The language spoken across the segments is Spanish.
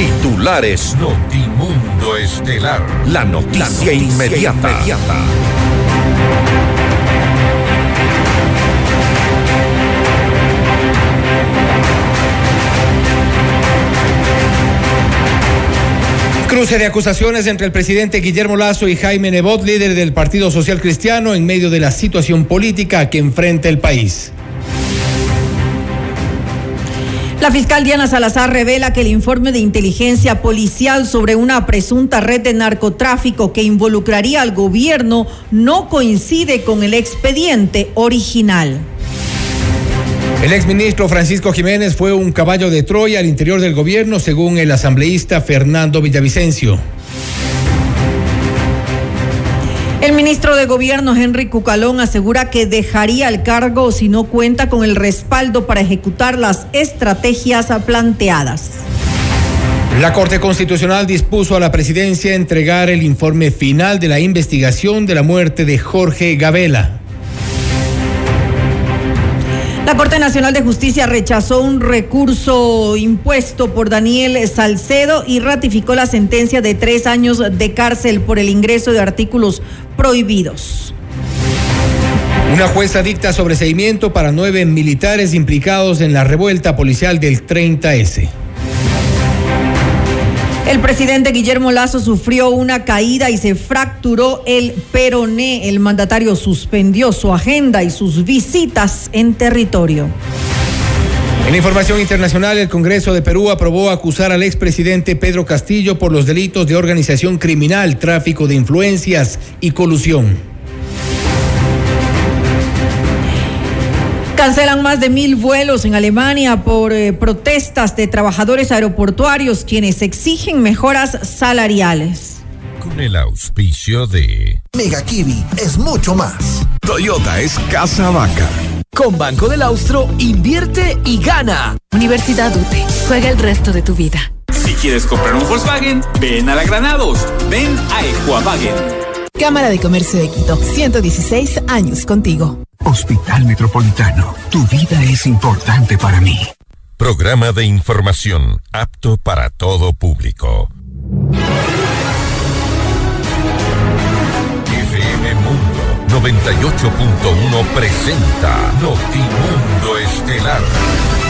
Titulares Notimundo Estelar. La noticia, inmediata. Cruce de acusaciones entre el presidente Guillermo Lazo y Jaime Nebot, líder del Partido Social Cristiano, en medio de la situación política que enfrenta el país. La fiscal Diana Salazar revela que el informe de inteligencia policial sobre una presunta red de narcotráfico que involucraría al gobierno no coincide con el expediente original. El exministro Francisco Jiménez fue un caballo de Troya al interior del gobierno, según el asambleísta Fernando Villavicencio. El ministro de Gobierno, Henry Cucalón, asegura que dejaría el cargo si no cuenta con el respaldo para ejecutar las estrategias planteadas. La Corte Constitucional dispuso a la presidencia entregar el informe final de la investigación de la muerte de Jorge Gabela. La Corte Nacional de Justicia rechazó un recurso impuesto por Daniel Salcedo y ratificó la sentencia de tres años de cárcel por el ingreso de artículos prohibidos. Una jueza dicta sobreseimiento para nueve militares implicados en la revuelta policial del 30S. El presidente Guillermo Lazo sufrió una caída y se fracturó el peroné. El mandatario suspendió su agenda y sus visitas en territorio. En información internacional, el Congreso de Perú aprobó acusar al expresidente Pedro Castillo por los delitos de organización criminal, tráfico de influencias y colusión. Cancelan más de mil vuelos en Alemania por eh, protestas de trabajadores aeroportuarios quienes exigen mejoras salariales. Con el auspicio de Mega Kiwi es mucho más. Toyota es casa vaca. Con Banco del Austro, invierte y gana. Universidad UTE, juega el resto de tu vida. Si quieres comprar un Volkswagen, ven a la Granados, ven a Equavagen. Cámara de Comercio de Quito, 116 años contigo. Hospital Metropolitano, tu vida es importante para mí. Programa de información apto para todo público. FM Mundo 98.1 presenta Notimundo Estelar.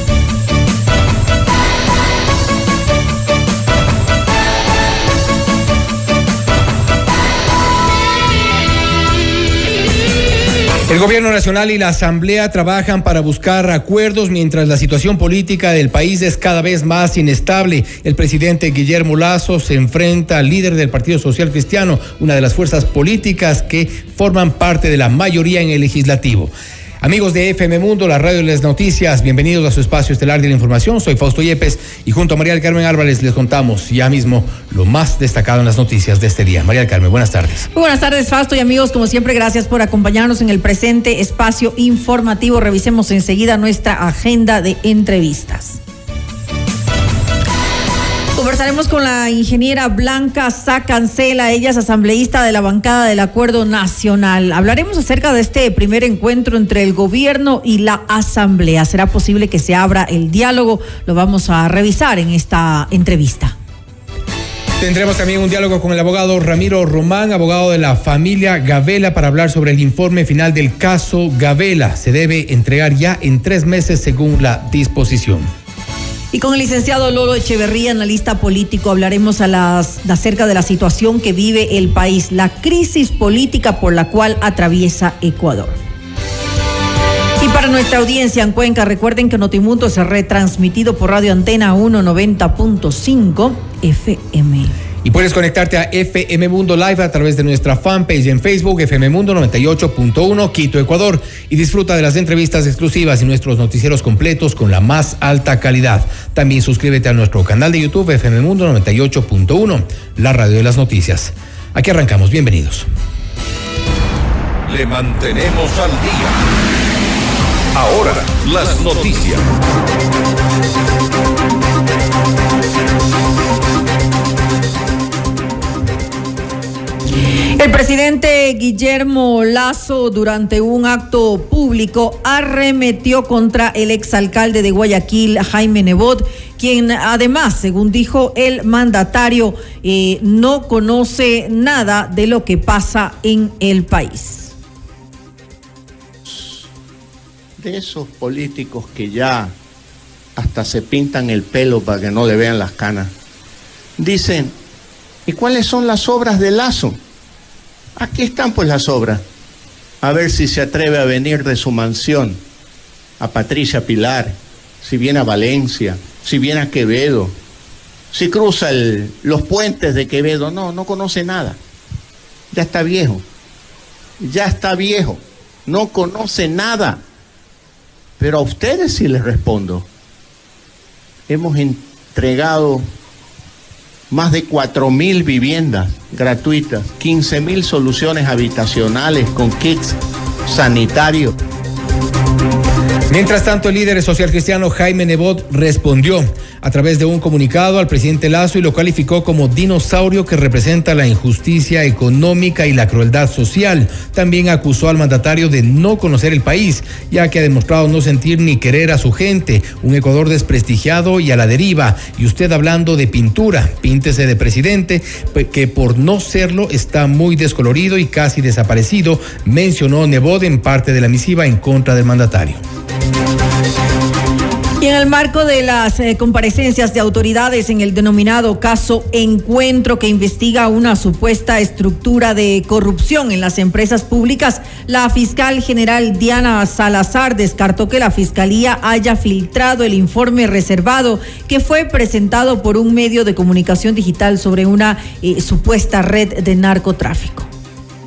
El Gobierno Nacional y la Asamblea trabajan para buscar acuerdos mientras la situación política del país es cada vez más inestable. El presidente Guillermo Lazo se enfrenta al líder del Partido Social Cristiano, una de las fuerzas políticas que forman parte de la mayoría en el legislativo. Amigos de FM Mundo, la radio de las noticias, bienvenidos a su espacio estelar de la información. Soy Fausto Yepes y junto a María Carmen Álvarez les contamos ya mismo lo más destacado en las noticias de este día. María Carmen, buenas tardes. Muy buenas tardes, Fausto y amigos. Como siempre, gracias por acompañarnos en el presente espacio informativo. Revisemos enseguida nuestra agenda de entrevistas. Conversaremos con la ingeniera Blanca Sacancela, ella es asambleísta de la bancada del Acuerdo Nacional. Hablaremos acerca de este primer encuentro entre el gobierno y la asamblea. ¿Será posible que se abra el diálogo? Lo vamos a revisar en esta entrevista. Tendremos también un diálogo con el abogado Ramiro Román, abogado de la familia Gavela, para hablar sobre el informe final del caso Gavela. Se debe entregar ya en tres meses según la disposición. Y con el licenciado Lolo Echeverría, analista político, hablaremos a las, acerca de la situación que vive el país, la crisis política por la cual atraviesa Ecuador. Y para nuestra audiencia en Cuenca, recuerden que Notimundo es retransmitido por Radio Antena 190.5 FM. Y puedes conectarte a FM Mundo Live a través de nuestra fanpage en Facebook, FM Mundo 98.1 Quito, Ecuador. Y disfruta de las entrevistas exclusivas y nuestros noticieros completos con la más alta calidad. También suscríbete a nuestro canal de YouTube, FM Mundo 98.1, la radio de las noticias. Aquí arrancamos, bienvenidos. Le mantenemos al día. Ahora, las noticias. El presidente Guillermo Lazo, durante un acto público, arremetió contra el exalcalde de Guayaquil, Jaime Nebot, quien además, según dijo el mandatario, eh, no conoce nada de lo que pasa en el país. De esos políticos que ya hasta se pintan el pelo para que no le vean las canas, dicen, ¿y cuáles son las obras de Lazo? Aquí están pues las obras. A ver si se atreve a venir de su mansión a Patricia Pilar, si viene a Valencia, si viene a Quevedo, si cruza los puentes de Quevedo. No, no conoce nada. Ya está viejo. Ya está viejo. No conoce nada. Pero a ustedes sí les respondo. Hemos entregado más de 4.000 viviendas gratuitas, 15.000 soluciones habitacionales con kits sanitarios. Mientras tanto, el líder social cristiano Jaime Nebot respondió a través de un comunicado al presidente Lazo y lo calificó como dinosaurio que representa la injusticia económica y la crueldad social. También acusó al mandatario de no conocer el país, ya que ha demostrado no sentir ni querer a su gente, un Ecuador desprestigiado y a la deriva. Y usted hablando de pintura, píntese de presidente, que por no serlo está muy descolorido y casi desaparecido, mencionó Nebot en parte de la misiva en contra del mandatario. Y en el marco de las eh, comparecencias de autoridades en el denominado caso Encuentro que investiga una supuesta estructura de corrupción en las empresas públicas, la fiscal general Diana Salazar descartó que la fiscalía haya filtrado el informe reservado que fue presentado por un medio de comunicación digital sobre una eh, supuesta red de narcotráfico.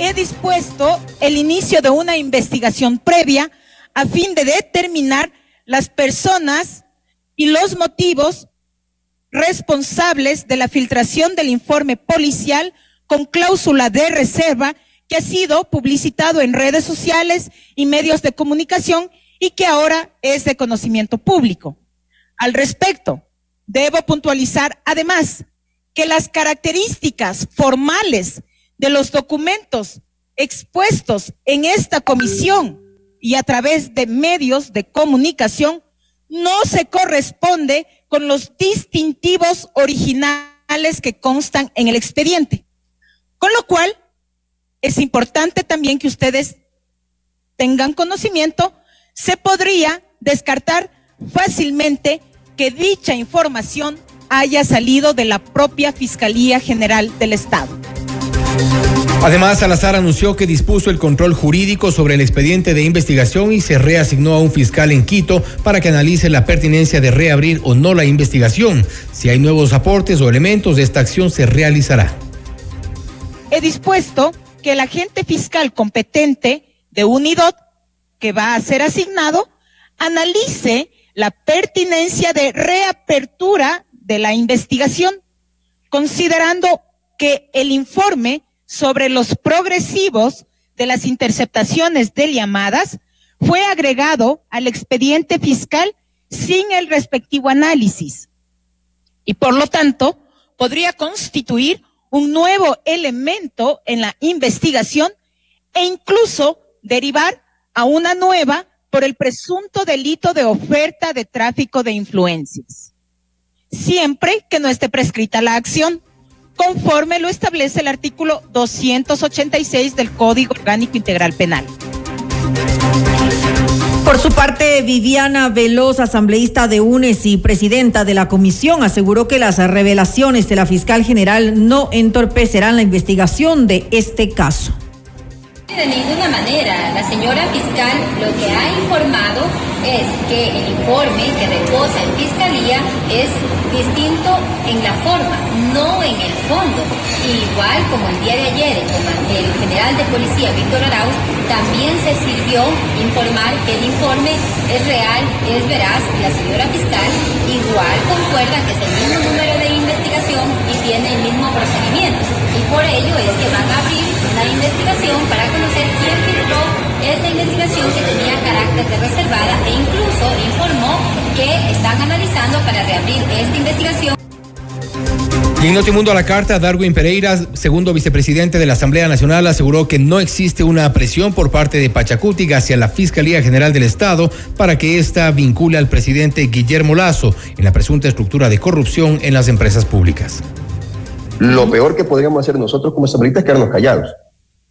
He dispuesto el inicio de una investigación previa a fin de determinar las personas y los motivos responsables de la filtración del informe policial con cláusula de reserva que ha sido publicitado en redes sociales y medios de comunicación y que ahora es de conocimiento público. Al respecto, debo puntualizar además que las características formales de los documentos expuestos en esta comisión y a través de medios de comunicación no se corresponde con los distintivos originales que constan en el expediente. Con lo cual, es importante también que ustedes tengan conocimiento, se podría descartar fácilmente que dicha información haya salido de la propia Fiscalía General del Estado. Además, Salazar anunció que dispuso el control jurídico sobre el expediente de investigación y se reasignó a un fiscal en Quito para que analice la pertinencia de reabrir o no la investigación. Si hay nuevos aportes o elementos esta acción, se realizará. He dispuesto que el agente fiscal competente de Unidot, que va a ser asignado, analice la pertinencia de reapertura de la investigación, considerando que el informe sobre los progresivos de las interceptaciones de llamadas fue agregado al expediente fiscal sin el respectivo análisis. Y por lo tanto podría constituir un nuevo elemento en la investigación e incluso derivar a una nueva por el presunto delito de oferta de tráfico de influencias, siempre que no esté prescrita la acción conforme lo establece el artículo 286 del Código Orgánico Integral Penal. Por su parte, Viviana Veloz, asambleísta de UNES y presidenta de la comisión, aseguró que las revelaciones de la fiscal general no entorpecerán la investigación de este caso. De ninguna manera, la señora fiscal lo que ha informado es que el informe que reposa en fiscalía es distinto en la forma, no en el fondo. igual como el día de ayer el, general de policía Víctor Arauz también se sirvió informar que el informe es real, es veraz, la señora fiscal igual concuerda que es el mismo número de investigación y tiene el mismo procedimiento. Por ello es que van a abrir una investigación para conocer quién filtró investigación que tenía carácter de reservada e incluso informó que están analizando para reabrir esta investigación. Y en Notimundo a la carta, Darwin Pereira, segundo vicepresidente de la Asamblea Nacional, aseguró que no existe una presión por parte de Pachacuti hacia la Fiscalía General del Estado para que ésta vincule al presidente Guillermo Lazo en la presunta estructura de corrupción en las empresas públicas. Lo peor que podríamos hacer nosotros como asambleístas es quedarnos callados.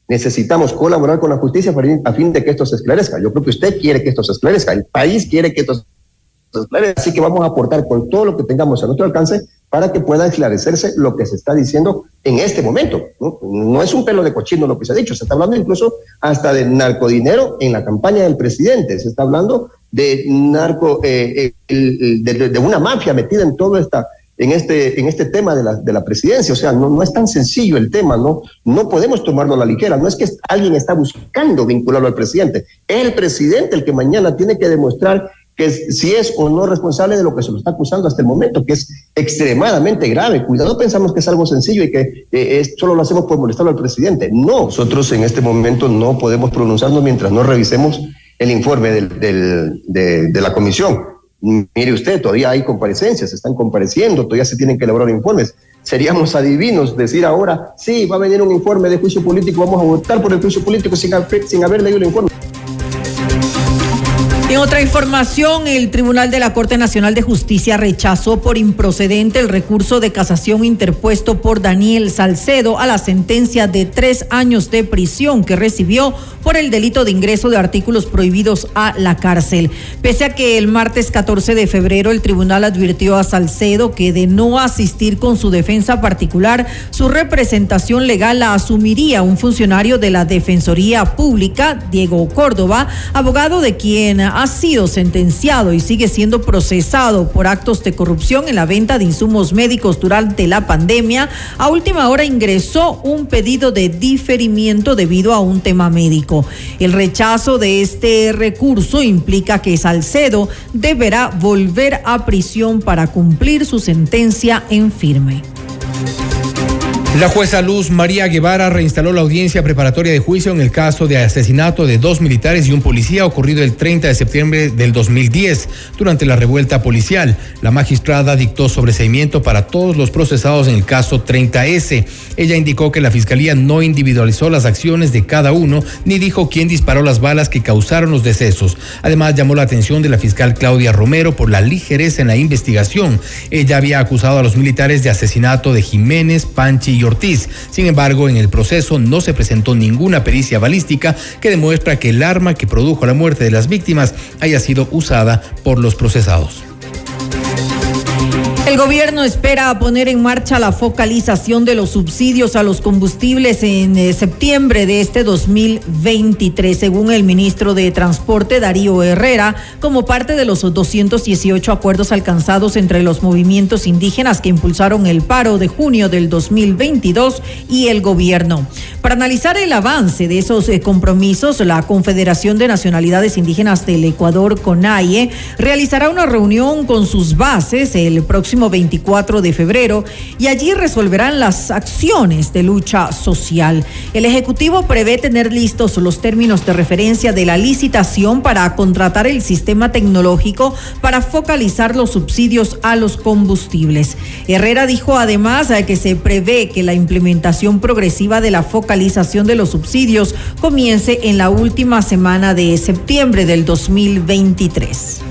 Necesitamos colaborar con la justicia a fin de que esto se esclarezca. Yo creo que usted quiere que esto se esclarezca, el país quiere que esto se esclarezca, así que vamos a aportar con todo lo que tengamos a nuestro alcance para que pueda esclarecerse lo que se está diciendo en este momento. ¿no? es un pelo de cochino lo que se ha dicho, se está hablando incluso hasta de narcodinero en la campaña del presidente, se está hablando de narco, eh, eh, de, una mafia metida en todo esta, en este, en este tema de la, de la presidencia. O sea, no, no es tan sencillo el tema, ¿no? No podemos tomarlo a la ligera. No es que alguien está buscando vincularlo al presidente. Es el presidente el que mañana tiene que demostrar que si es o no responsable de lo que se lo está acusando hasta el momento, que es extremadamente grave. Cuidado, pensamos que es algo sencillo y que eh, solo lo hacemos por molestarlo al presidente. No, nosotros en este momento no podemos pronunciarnos mientras no revisemos el informe del, de, de la comisión. Mire usted, todavía hay comparecencias, están compareciendo, todavía se tienen que elaborar informes. Seríamos adivinos decir ahora, sí, va a venir un informe de juicio político, vamos a votar por el juicio político sin, sin haber leído el informe. En otra información, el Tribunal de la Corte Nacional de Justicia rechazó por improcedente el recurso de casación interpuesto por Daniel Salcedo a la sentencia de tres años de prisión que recibió por el delito de ingreso de artículos prohibidos a la cárcel. Pese a que el martes 14 de febrero el tribunal advirtió a Salcedo que de no asistir con su defensa particular, su representación legal la asumiría un funcionario de la Defensoría Pública, Diego Córdoba, abogado de quien ha ha sido sentenciado y sigue siendo procesado por actos de corrupción en la venta de insumos médicos durante la pandemia, a última hora ingresó un pedido de diferimiento debido a un tema médico. El rechazo de este recurso implica que Salcedo deberá volver a prisión para cumplir su sentencia en firme. La jueza Luz María Guevara reinstaló la audiencia preparatoria de juicio en el caso de asesinato de dos militares y un policía ocurrido el 30 de septiembre del 2010 durante la revuelta policial. La magistrada dictó sobreseimiento para todos los procesados en el caso 30S. Ella indicó que la fiscalía no individualizó las acciones de cada uno ni dijo quién disparó las balas que causaron los decesos. Además, llamó la atención de la fiscal Claudia Romero por la ligereza en la investigación. Ella había acusado a los militares de asesinato de Jiménez, Panchi y Ortiz. Sin embargo, en el proceso no se presentó ninguna pericia balística que demuestra que el arma que produjo la muerte de las víctimas haya sido usada por los procesados. El gobierno espera poner en marcha la focalización de los subsidios a los combustibles en eh, septiembre de este 2023, según el ministro de Transporte Darío Herrera, como parte de los 218 acuerdos alcanzados entre los movimientos indígenas que impulsaron el paro de junio del 2022 y el gobierno. Para analizar el avance de esos eh, compromisos, la Confederación de Nacionalidades Indígenas del Ecuador, CONAIE, realizará una reunión con sus bases el próximo 24 de febrero y allí resolverán las acciones de lucha social. El Ejecutivo prevé tener listos los términos de referencia de la licitación para contratar el sistema tecnológico para focalizar los subsidios a los combustibles. Herrera dijo además que se prevé que la implementación progresiva de la de los subsidios comience en la última semana de septiembre del 2023.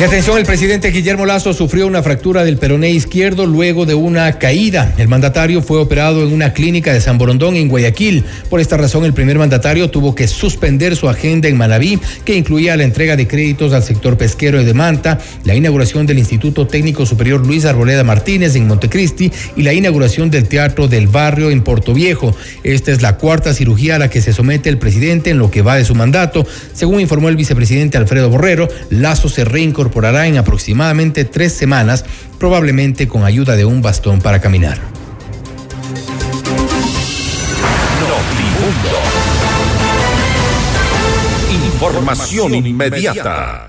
Y atención, el presidente Guillermo Lazo sufrió una fractura del peroné izquierdo luego de una caída. El mandatario fue operado en una clínica de San Borondón en Guayaquil. Por esta razón, el primer mandatario tuvo que suspender su agenda en Manabí, que incluía la entrega de créditos al sector pesquero de Manta, la inauguración del Instituto Técnico Superior Luis Arboleda Martínez en Montecristi y la inauguración del Teatro del Barrio en Puerto Viejo. Esta es la cuarta cirugía a la que se somete el presidente en lo que va de su mandato. Según informó el vicepresidente Alfredo Borrero, Lazo se reincorporó en aproximadamente tres semanas, probablemente con ayuda de un bastón para caminar. Información inmediata.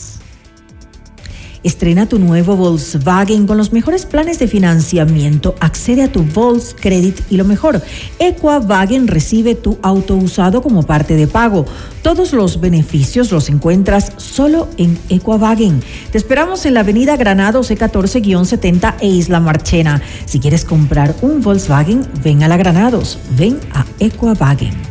Estrena tu nuevo Volkswagen con los mejores planes de financiamiento. Accede a tu Volkscredit y lo mejor, Equavagen recibe tu auto usado como parte de pago. Todos los beneficios los encuentras solo en Equavagen. Te esperamos en la avenida Granados C14-70 e Isla Marchena. Si quieres comprar un Volkswagen, ven a la Granados, ven a Equavagen.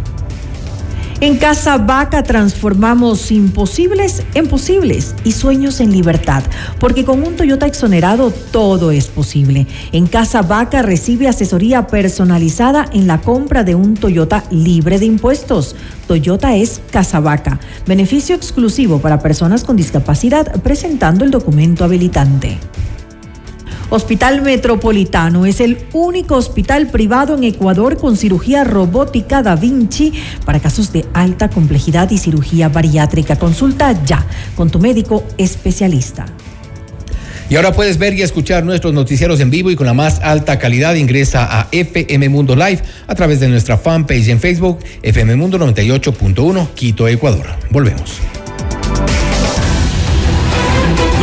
En Casa Vaca transformamos imposibles en posibles y sueños en libertad, porque con un Toyota exonerado todo es posible. En Casa Vaca recibe asesoría personalizada en la compra de un Toyota libre de impuestos. Toyota es Casa Vaca, beneficio exclusivo para personas con discapacidad presentando el documento habilitante. Hospital Metropolitano es el único hospital privado en Ecuador con cirugía robótica Da Vinci para casos de alta complejidad y cirugía bariátrica. Consulta ya con tu médico especialista. Y ahora puedes ver y escuchar nuestros noticieros en vivo y con la más alta calidad. Ingresa a FM Mundo Live a través de nuestra fanpage en Facebook, FM Mundo 98.1, Quito, Ecuador. Volvemos.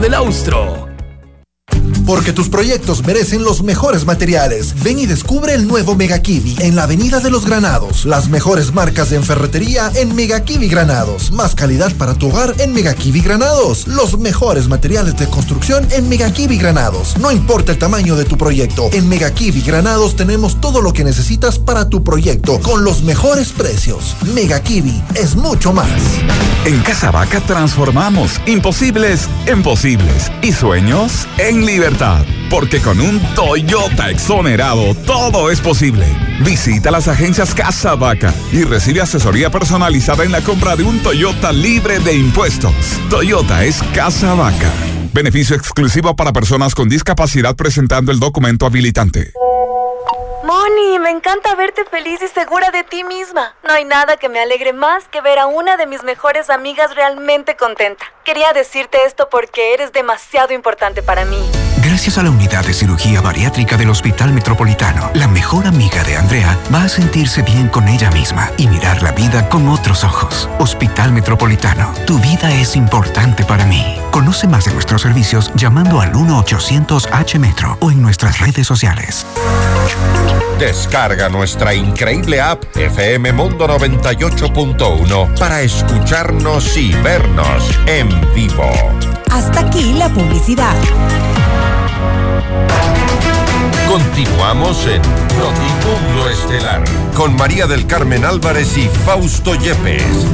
del Austro. Porque tus proyectos merecen los mejores materiales. Ven y descubre el nuevo Mega Kiwi en la Avenida de los Granados. Las mejores marcas de ferretería en Mega Kiwi Granados. Más calidad para tu hogar en Mega Kiwi Granados. Los mejores materiales de construcción en Mega Kiwi Granados. No importa el tamaño de tu proyecto. En Mega Kiwi Granados tenemos todo lo que necesitas para tu proyecto con los mejores precios. Mega Kiwi es mucho más. En Casa Vaca transformamos imposibles en posibles y sueños en libertad. Porque con un Toyota exonerado todo es posible. Visita las agencias Casa Vaca y recibe asesoría personalizada en la compra de un Toyota libre de impuestos. Toyota es Casa Vaca. Beneficio exclusivo para personas con discapacidad presentando el documento habilitante. Moni, me encanta verte feliz y segura de ti misma. No hay nada que me alegre más que ver a una de mis mejores amigas realmente contenta. Quería decirte esto porque eres demasiado importante para mí. Gracias a la unidad de cirugía bariátrica del Hospital Metropolitano, la mejor amiga de Andrea va a sentirse bien con ella misma y mirar la vida con otros ojos. Hospital Metropolitano, tu vida es importante para mí. Conoce más de nuestros servicios llamando al 1-800-H-Metro o en nuestras redes sociales. Descarga nuestra increíble app FM Mundo 98.1 para escucharnos y vernos en vivo. Hasta aquí la publicidad. Continuamos en Notimundo Estelar con María del Carmen Álvarez y Fausto Yepes.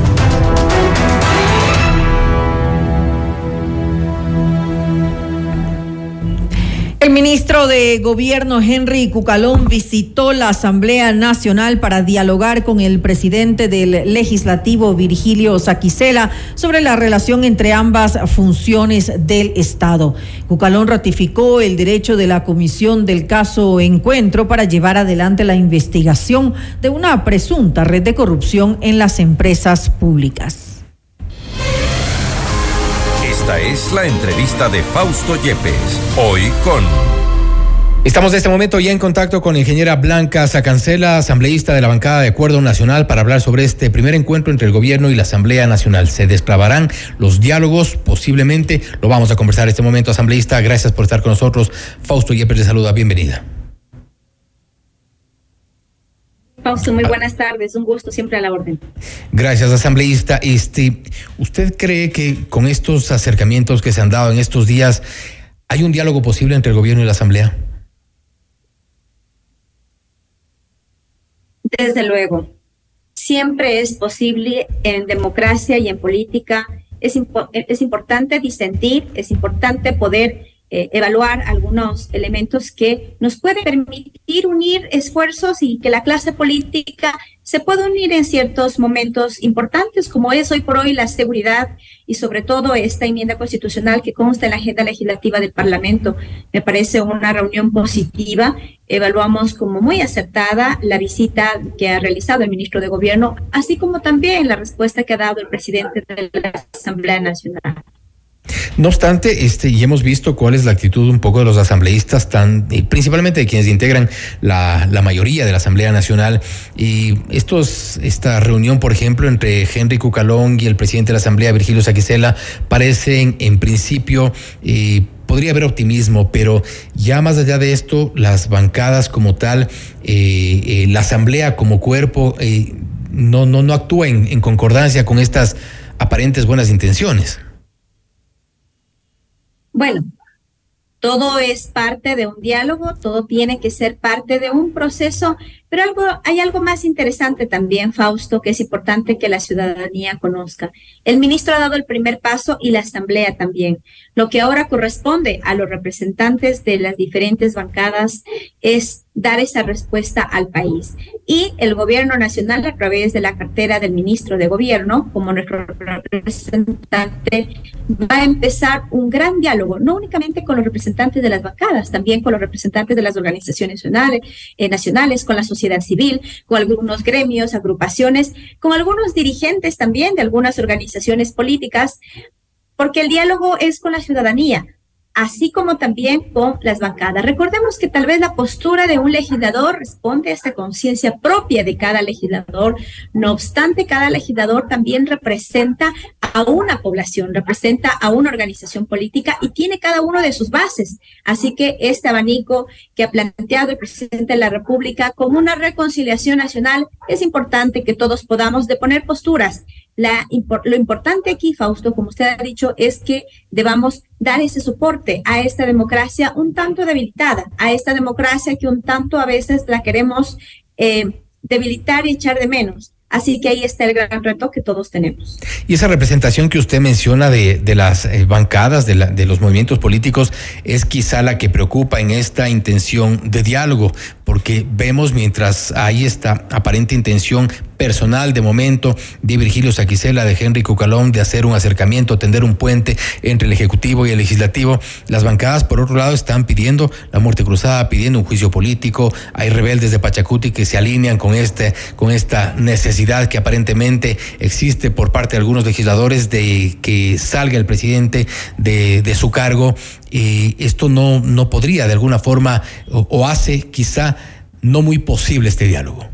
Ministro de Gobierno Henry Cucalón visitó la Asamblea Nacional para dialogar con el presidente del Legislativo Virgilio Saquicela sobre la relación entre ambas funciones del Estado. Cucalón ratificó el derecho de la comisión del caso Encuentro para llevar adelante la investigación de una presunta red de corrupción en las empresas públicas. Esta es la entrevista de Fausto Yepes, hoy con... Estamos en este momento ya en contacto con la ingeniera Blanca Sacancela, asambleísta de la bancada de Acuerdo Nacional, para hablar sobre este primer encuentro entre el gobierno y la Asamblea Nacional. ¿Se desclavarán los diálogos? Posiblemente. Lo vamos a conversar en este momento, asambleísta. Gracias por estar con nosotros. Fausto Yepes le saluda. Bienvenida. Fausto, muy buenas tardes. Un gusto siempre a la orden. Gracias, asambleísta. Este, ¿Usted cree que con estos acercamientos que se han dado en estos días hay un diálogo posible entre el gobierno y la Asamblea? Desde luego, siempre es posible en democracia y en política. Es, es importante disentir, es importante poder eh, evaluar algunos elementos que nos pueden permitir unir esfuerzos y que la clase política se pueda unir en ciertos momentos importantes, como es hoy por hoy la seguridad y sobre todo esta enmienda constitucional que consta en la agenda legislativa del Parlamento. Me parece una reunión positiva. Evaluamos como muy acertada la visita que ha realizado el ministro de Gobierno, así como también la respuesta que ha dado el presidente de la Asamblea Nacional. No obstante, este, y hemos visto cuál es la actitud un poco de los asambleístas, tan, principalmente de quienes integran la, mayoría de la Asamblea Nacional. Y estos, esta reunión, por ejemplo, entre Henry Cucalón y el presidente de la Asamblea, Virgilio Saquicela, parecen en principio eh, podría haber optimismo, pero ya más allá de esto, las bancadas como tal, eh, eh, la asamblea como cuerpo, no, no, no actúa en concordancia con estas aparentes buenas intenciones. Bueno, todo es parte de un diálogo, todo tiene que ser parte de un proceso, pero algo, hay algo más interesante también, Fausto, que es importante que la ciudadanía conozca. El ministro ha dado el primer paso y la asamblea también. Lo que ahora corresponde a los representantes de las diferentes bancadas es dar esa respuesta al país. Y el gobierno nacional, a través de la cartera del ministro de gobierno, como nuestro representante, va a empezar un gran diálogo, no únicamente con los representantes de las bancadas, también con los representantes de las organizaciones nacionales, eh, nacionales con la sociedad civil, con algunos gremios, agrupaciones, con algunos dirigentes también de algunas organizaciones políticas, porque el diálogo es con la ciudadanía así como también con las bancadas. Recordemos que tal vez la postura de un legislador responde a esta conciencia propia de cada legislador. No obstante, cada legislador también representa a una población, representa a una organización política y tiene cada uno de sus bases. Así que este abanico que ha planteado el presidente de la República como una reconciliación nacional, es importante que todos podamos deponer posturas la, lo importante aquí, Fausto, como usted ha dicho, es que debamos dar ese soporte a esta democracia un tanto debilitada, a esta democracia que un tanto a veces la queremos eh, debilitar y echar de menos. Así que ahí está el gran reto que todos tenemos. Y esa representación que usted menciona de, de las eh, bancadas, de, la, de los movimientos políticos, es quizá la que preocupa en esta intención de diálogo, porque vemos mientras hay esta aparente intención personal de momento de Virgilio Saquicela, de Henry Cucalón, de hacer un acercamiento, tender un puente entre el Ejecutivo y el Legislativo. Las bancadas, por otro lado, están pidiendo la muerte cruzada, pidiendo un juicio político. Hay rebeldes de Pachacuti que se alinean con, este, con esta necesidad que aparentemente existe por parte de algunos legisladores de que salga el presidente de, de su cargo. Y esto no, no podría de alguna forma o hace quizá no muy posible este diálogo.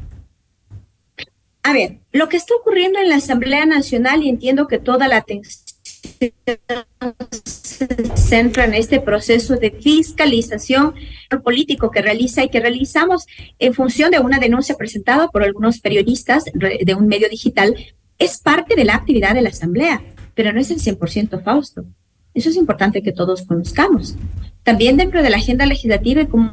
A ver, lo que está ocurriendo en la Asamblea Nacional, y entiendo que toda la atención se centra en este proceso de fiscalización político que realiza y que realizamos en función de una denuncia presentada por algunos periodistas de un medio digital, es parte de la actividad de la Asamblea, pero no es el 100% Fausto. Eso es importante que todos conozcamos. También dentro de la agenda legislativa y como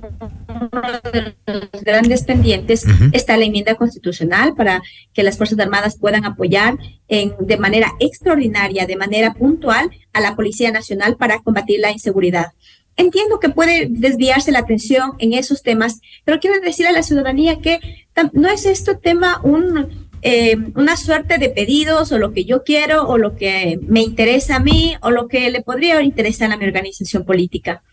uno de los grandes pendientes está la enmienda constitucional para que las Fuerzas Armadas puedan apoyar en, de manera extraordinaria, de manera puntual a la Policía Nacional para combatir la inseguridad. Entiendo que puede desviarse la atención en esos temas, pero quiero decir a la ciudadanía que no es este tema un eh, una suerte de pedidos o lo que yo quiero o lo que me interesa a mí o lo que le podría interesar a mi organización política.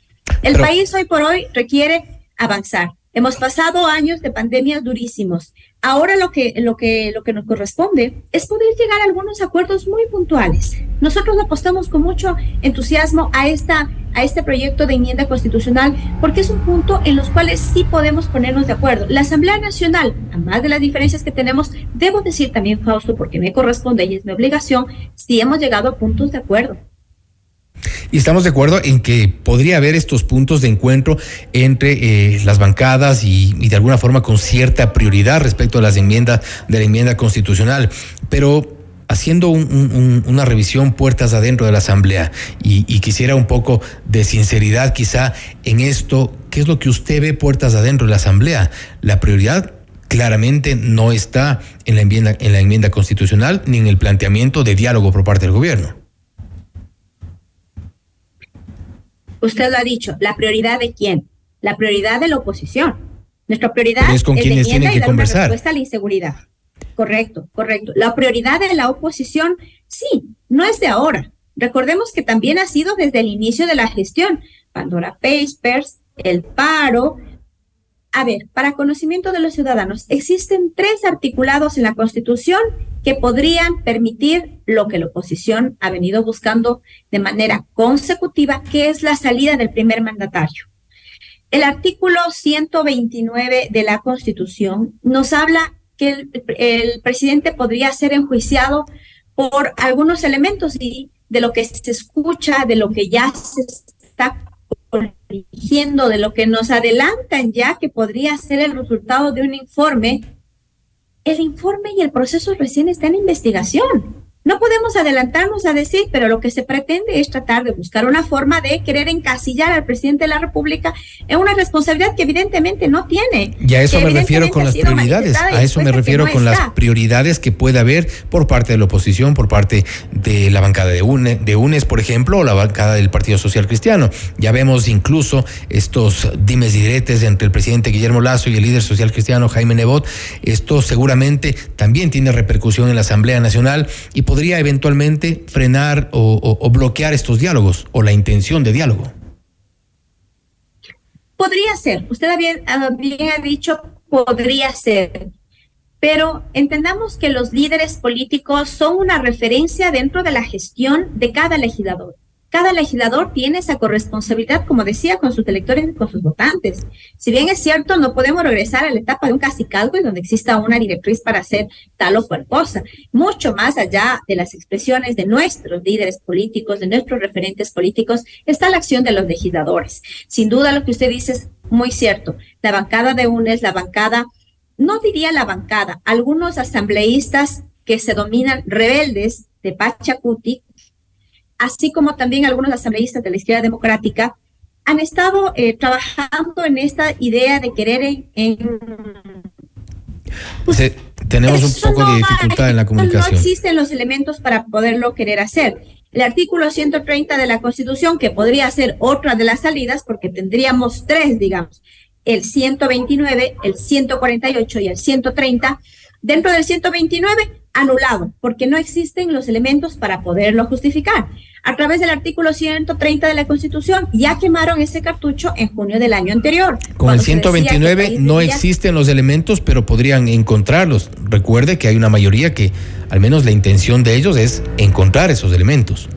El país hoy por hoy requiere avanzar. Hemos pasado años de pandemias durísimos. Ahora lo que, lo que, lo que nos corresponde es poder llegar a algunos acuerdos muy puntuales. Nosotros apostamos con mucho entusiasmo a esta a este proyecto de enmienda constitucional porque es un punto en los cuales sí podemos ponernos de acuerdo. La Asamblea Nacional, a más de las diferencias que tenemos, debo decir también, Fausto, porque me corresponde y es mi obligación, sí hemos llegado a puntos de acuerdo. Y estamos de acuerdo en que podría haber estos puntos de encuentro entre eh, las bancadas y, de alguna forma con cierta prioridad respecto a las enmiendas de la enmienda constitucional. Pero haciendo una revisión puertas adentro de la Asamblea y, y, quisiera un poco de sinceridad quizá en esto, ¿qué es lo que usted ve puertas adentro de la Asamblea? La prioridad claramente no está en la enmienda, en la enmienda constitucional ni en el planteamiento de diálogo por parte del gobierno. Usted lo ha dicho, la prioridad de quién? La prioridad de la oposición. Nuestra prioridad es con quienes tienen que conversar. respuesta a la inseguridad. Correcto, correcto. La prioridad de la oposición, sí, no es de ahora. Recordemos que también ha sido desde el inicio de la gestión. Pandora Papers, el paro. A ver, para conocimiento de los ciudadanos, existen tres articulados en la Constitución que podrían permitir lo que la oposición ha venido buscando de manera consecutiva, que es la salida del primer mandatario. El artículo 129 de la Constitución nos habla que el, presidente podría ser enjuiciado por algunos elementos y de lo que se escucha, de lo que ya se está corrigiendo, de lo que nos adelantan ya que podría ser el resultado de un informe el informe y el proceso recién está en investigación. No podemos adelantarnos a decir, pero lo que se pretende es tratar de buscar una forma de querer encasillar al presidente de la República en una responsabilidad que evidentemente no tiene. Y a eso me refiero con las prioridades, a eso me refiero con las prioridades que puede haber por parte de la oposición, por parte de la bancada de, UNE, de UNES, por ejemplo, o la bancada del Partido Social Cristiano. Ya vemos incluso estos dimes y diretes entre el presidente Guillermo Lazo y el líder social cristiano Jaime Nebot. Esto seguramente también tiene repercusión en la Asamblea Nacional y por podría eventualmente frenar o, bloquear estos diálogos o la intención de diálogo? Podría ser, usted había, había dicho podría ser, pero entendamos que los líderes políticos son una referencia dentro de la gestión de cada legislador. Cada legislador tiene esa corresponsabilidad, como decía, con sus electores y con sus votantes. Si bien es cierto, no podemos regresar a la etapa de un casicalgo y donde exista una directriz para hacer tal o cual cosa. Mucho más allá de las expresiones de nuestros líderes políticos, de nuestros referentes políticos, está la acción de los legisladores. Sin duda, lo que usted dice es muy cierto. La bancada de UNES, la bancada, no diría la bancada, algunos asambleístas que se dominan rebeldes de Pachacuti, así como también algunos asambleístas de la izquierda democrática, han estado eh, trabajando en esta idea de querer en... Pues, tenemos un poco de dificultad en la comunicación. No existen los elementos para poderlo querer hacer. El artículo 130 de la Constitución, que podría ser otra de las salidas, porque tendríamos tres, digamos, el 129, el 148 y el 130, dentro del 129 anulado, porque no existen los elementos para poderlo justificar. A través del artículo 130 de la Constitución ya quemaron ese cartucho en junio del año anterior. Con el 129 no existen los elementos, pero podrían encontrarlos. Recuerde que hay una mayoría que, al menos la intención de ellos es encontrar esos elementos.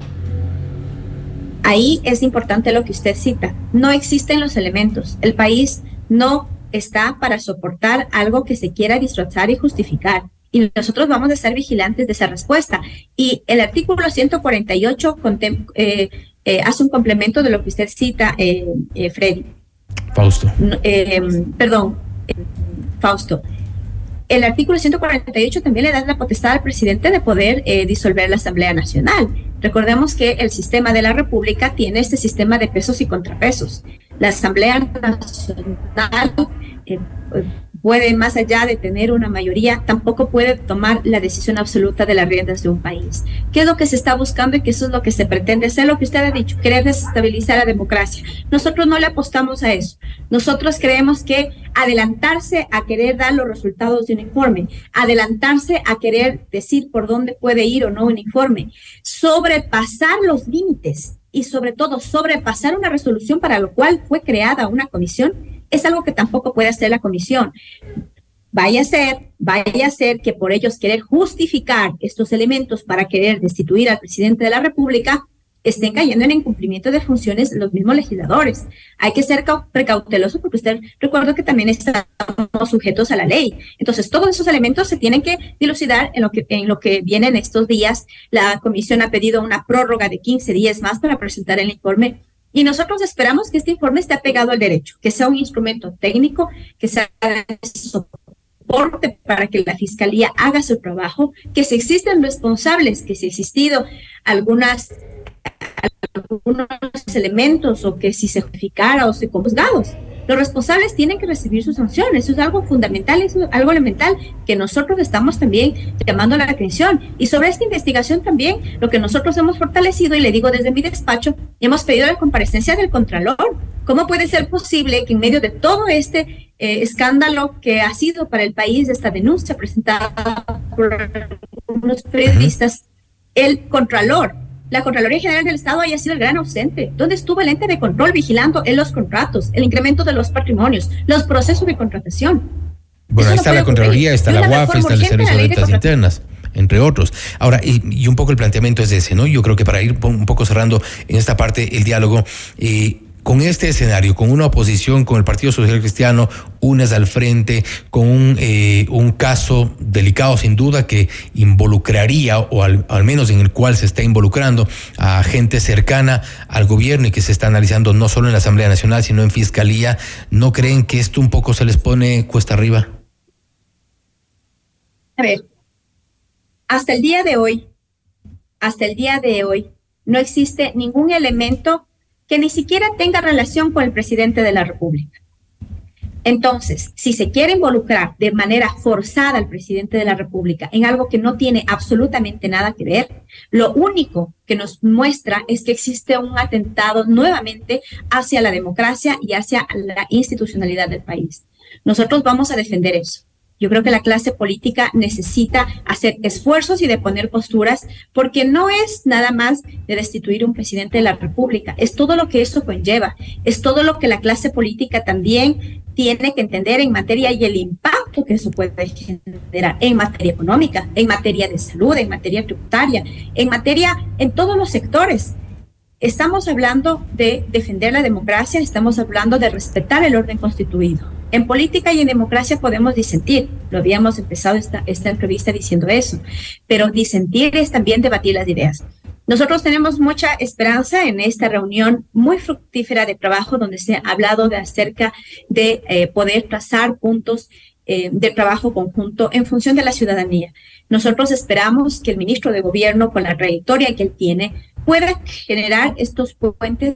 Ahí es importante lo que usted cita. No existen los elementos. El país no está para soportar algo que se quiera disfrazar y justificar y nosotros vamos a estar vigilantes de esa respuesta. Y el artículo 148 eh, eh, hace un complemento de lo que usted cita, eh, eh Freddy. Fausto. perdón, Fausto. El artículo 148 también le da la potestad al presidente de poder disolver la Asamblea Nacional. Recordemos que el sistema de la República tiene este sistema de pesos y contrapesos. La Asamblea Nacional puede, más allá de tener una mayoría, tampoco puede tomar la decisión absoluta de las riendas de un país. ¿Qué es lo que se está buscando y qué es lo que se pretende hacer? Lo que usted ha dicho, querer desestabilizar la democracia. Nosotros no le apostamos a eso. Nosotros creemos que adelantarse a querer dar los resultados de un informe, adelantarse a querer decir por dónde puede ir o no un informe, sobrepasar los límites y sobre todo sobrepasar una resolución para lo cual fue creada una comisión es algo que tampoco puede hacer la comisión. Vaya a ser, vaya a ser que por ellos querer justificar estos elementos para querer destituir al presidente de la República, estén cayendo en incumplimiento de funciones los mismos legisladores. Hay que ser precauteloso porque usted recuerda que también estamos sujetos a la ley. Entonces, todos esos elementos se tienen que dilucidar en lo que, en lo que vienen estos días. La comisión ha pedido una prórroga de 15 días más para presentar el informe y nosotros esperamos que este informe esté apegado al derecho, que sea un instrumento técnico, que sea soporte para que la fiscalía haga su trabajo, que si existen responsables, que si ha existido algunas algunos elementos o que si se justificara o se juzgados, los responsables tienen que recibir sus sanciones. Eso es algo fundamental, es algo elemental que nosotros estamos también llamando la atención. Y sobre esta investigación también, lo que nosotros hemos fortalecido, y le digo desde mi despacho, hemos pedido la comparecencia del Contralor. ¿Cómo puede ser posible que en medio de todo este eh, escándalo que ha sido para el país, esta denuncia presentada por unos periodistas, el Contralor la Contraloría General del Estado haya sido el gran ausente. ¿Dónde estuvo el ente de control vigilando en los contratos, el incremento de los patrimonios, los procesos de contratación? Bueno, ahí está la Contraloría, está la UAF, está el Servicio de Rentas Internas entre otros. Ahora, y, un poco el planteamiento es ese, ¿no? Yo creo que para ir un poco cerrando en esta parte el diálogo, eh, con este escenario, con una oposición, con el Partido Social Cristiano, unas al frente, con un, eh, caso delicado sin duda que involucraría, o al, menos en el cual se está involucrando a gente cercana al gobierno y que se está analizando no solo en la Asamblea Nacional, sino en Fiscalía, ¿no creen que esto un poco se les pone cuesta arriba? A ver, hasta el día de hoy, hasta el día de hoy, no existe ningún elemento que ni siquiera tenga relación con el presidente de la República. Entonces, si se quiere involucrar de manera forzada al presidente de la República en algo que no tiene absolutamente nada que ver, lo único que nos muestra es que existe un atentado nuevamente hacia la democracia y hacia la institucionalidad del país. Nosotros vamos a defender eso. Yo creo que la clase política necesita hacer esfuerzos y de poner posturas, porque no es nada más de destituir un presidente de la República, es todo lo que eso conlleva, es todo lo que la clase política también tiene que entender en materia y el impacto que eso puede generar en materia económica, en materia de salud, en materia tributaria, en materia en todos los sectores. Estamos hablando de defender la democracia, estamos hablando de respetar el orden constituido. En política y en democracia podemos disentir. Lo habíamos empezado esta, esta entrevista diciendo eso. Pero disentir es también debatir las ideas. Nosotros tenemos mucha esperanza en esta reunión muy fructífera de trabajo donde se ha hablado de acerca de eh, poder trazar puntos eh, de trabajo conjunto en función de la ciudadanía. Nosotros esperamos que el ministro de Gobierno, con la trayectoria que él tiene, pueda generar estos puentes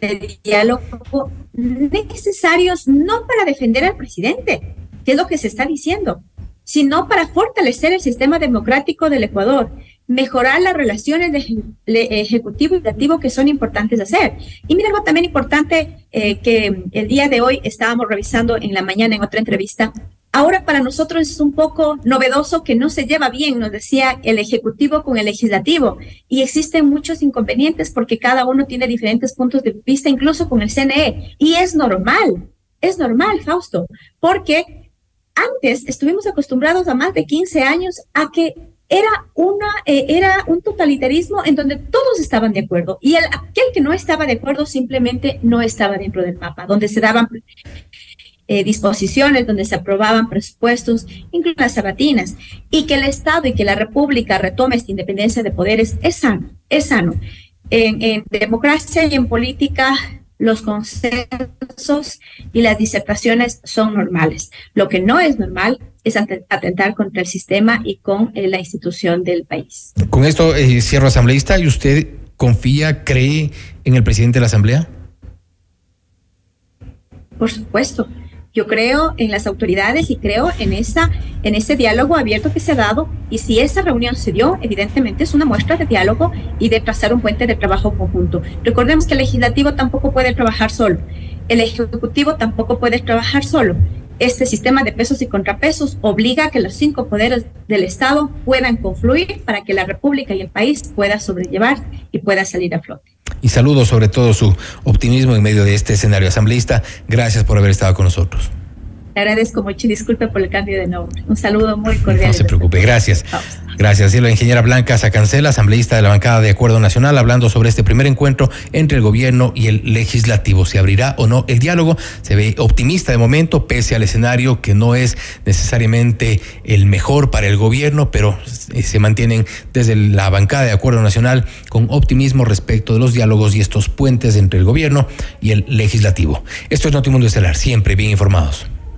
de diálogo necesarios no para defender al presidente, que es lo que se está diciendo, sino para fortalecer el sistema democrático del Ecuador, mejorar las relaciones de ejecutivo y legislativo que son importantes de hacer. Y mira algo también importante eh, que el día de hoy estábamos revisando en la mañana en otra entrevista, Ahora para nosotros es un poco novedoso que no se lleva bien, nos decía el Ejecutivo con el Legislativo, y existen muchos inconvenientes porque cada uno tiene diferentes puntos de vista, incluso con el CNE, y es normal, es normal, Fausto, porque antes estuvimos acostumbrados a más de 15 años a que era, una, eh, era un totalitarismo en donde todos estaban de acuerdo y el, aquel que no estaba de acuerdo simplemente no estaba dentro del mapa, donde se daban eh, disposiciones donde se aprobaban presupuestos, incluso las sabatinas, y que el Estado y que la República retome esta independencia de poderes es sano, es sano. En, democracia y en política los consensos y las disertaciones son normales. Lo que no es normal es atentar contra el sistema y con eh, la institución del país. Con esto eh, cierro asambleísta y usted confía, cree en el presidente de la Asamblea. Por supuesto. Yo creo en las autoridades y creo en, esa, en ese diálogo abierto que se ha dado y si esa reunión se dio, evidentemente es una muestra de diálogo y de trazar un puente de trabajo conjunto. Recordemos que el legislativo tampoco puede trabajar solo, el ejecutivo tampoco puede trabajar solo. Este sistema de pesos y contrapesos obliga a que los cinco poderes del Estado puedan confluir para que la República y el país pueda sobrellevar y pueda salir a flote y saludo sobre todo su optimismo en medio de este escenario asambleísta. Gracias por haber estado con nosotros. Agradezco mucho y disculpe por el cambio de nombre. Un saludo muy cordial. No se preocupe, gracias. Gracias. Y la ingeniera Blanca Sacancela, asambleísta de la bancada de Acuerdo Nacional, hablando sobre este primer encuentro entre el gobierno y el legislativo. ¿Se abrirá o no el diálogo? Se ve optimista de momento, pese al escenario que no es necesariamente el mejor para el gobierno, pero se mantienen desde la bancada de Acuerdo Nacional con optimismo respecto de los diálogos y estos puentes entre el gobierno y el legislativo. Esto es Notimundo Estelar, siempre bien informados.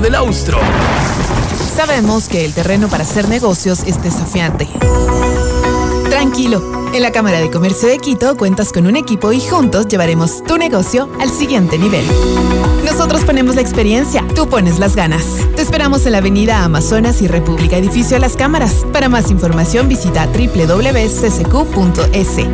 del Austro. Sabemos que el terreno para hacer negocios es desafiante. Tranquilo, en la Cámara de Comercio de Quito cuentas con un equipo y juntos llevaremos tu negocio al siguiente nivel. Nosotros ponemos la experiencia, tú pones las ganas. Te esperamos en la Avenida Amazonas y República Edificio Las Cámaras. Para más información visita www.ccq.es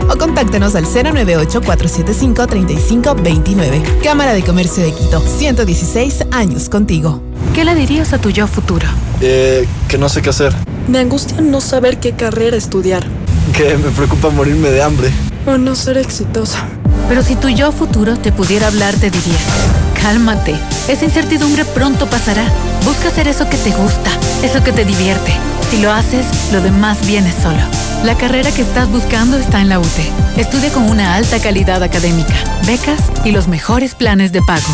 o contáctanos al 098-475-3529. Cámara de Comercio de Quito, 116 años contigo. ¿Qué le dirías a tu yo futuro? Eh, que no sé qué hacer. Me angustia no saber qué carrera estudiar. Que me preocupa morirme de hambre. O no ser exitosa. Pero si tu yo futuro te pudiera hablar, te diría, cálmate, esa incertidumbre pronto pasará. Busca hacer eso que te gusta, eso que te divierte. Si lo haces, lo demás viene solo. La carrera que estás buscando está en la UTE. Estudia con una alta calidad académica, becas y los mejores planes de pago.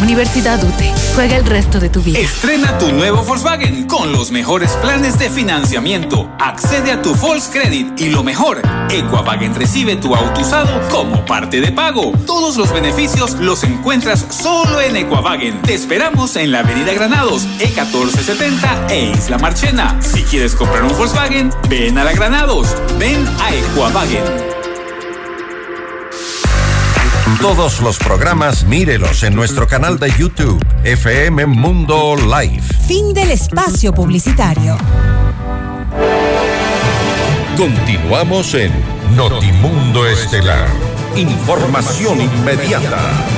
Universidad UTE. Juega el resto de tu vida. Estrena tu nuevo Volkswagen con los mejores planes de financiamiento. Accede a tu Volks Credit y lo mejor, Equavagen recibe tu auto usado como parte de pago. Todos los beneficios los encuentras solo en Equavagen. Te esperamos en la Avenida Granados, E1470 e Isla Marchena. Si quieres comprar un Volkswagen, ven a la Granados. Ven a Equavagen. Todos los programas mírelos en nuestro canal de YouTube, FM Mundo Live. Fin del espacio publicitario. Continuamos en Notimundo Estelar. Información inmediata.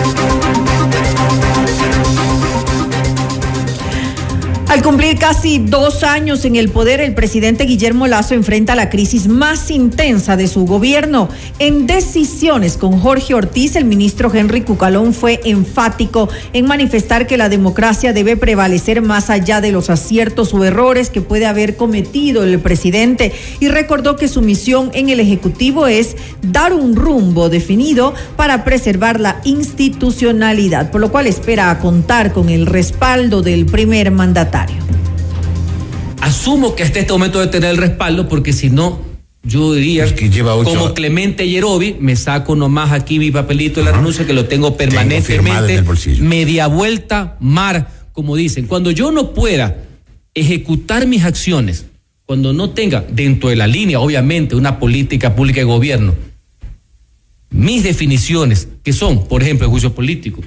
Al cumplir casi dos años en el poder, el presidente Guillermo Lazo enfrenta la crisis más intensa de su gobierno. En decisiones con Jorge Ortiz, el ministro Henry Cucalón fue enfático en manifestar que la democracia debe prevalecer más allá de los aciertos o errores que puede haber cometido el presidente y recordó que su misión en el Ejecutivo es dar un rumbo definido para preservar la institucionalidad, por lo cual espera contar con el respaldo del primer mandatario. Asumo que hasta este momento debe tener el respaldo porque si no, yo diría que lleva ocho como. Clemente Yerobi, me saco nomás aquí mi papelito de la renuncia que lo tengo permanentemente, media vuelta, mar, como dicen. Cuando yo no pueda ejecutar mis acciones, cuando no tenga dentro de la línea, obviamente, una política pública de gobierno, mis definiciones, que son, por ejemplo, el juicio político,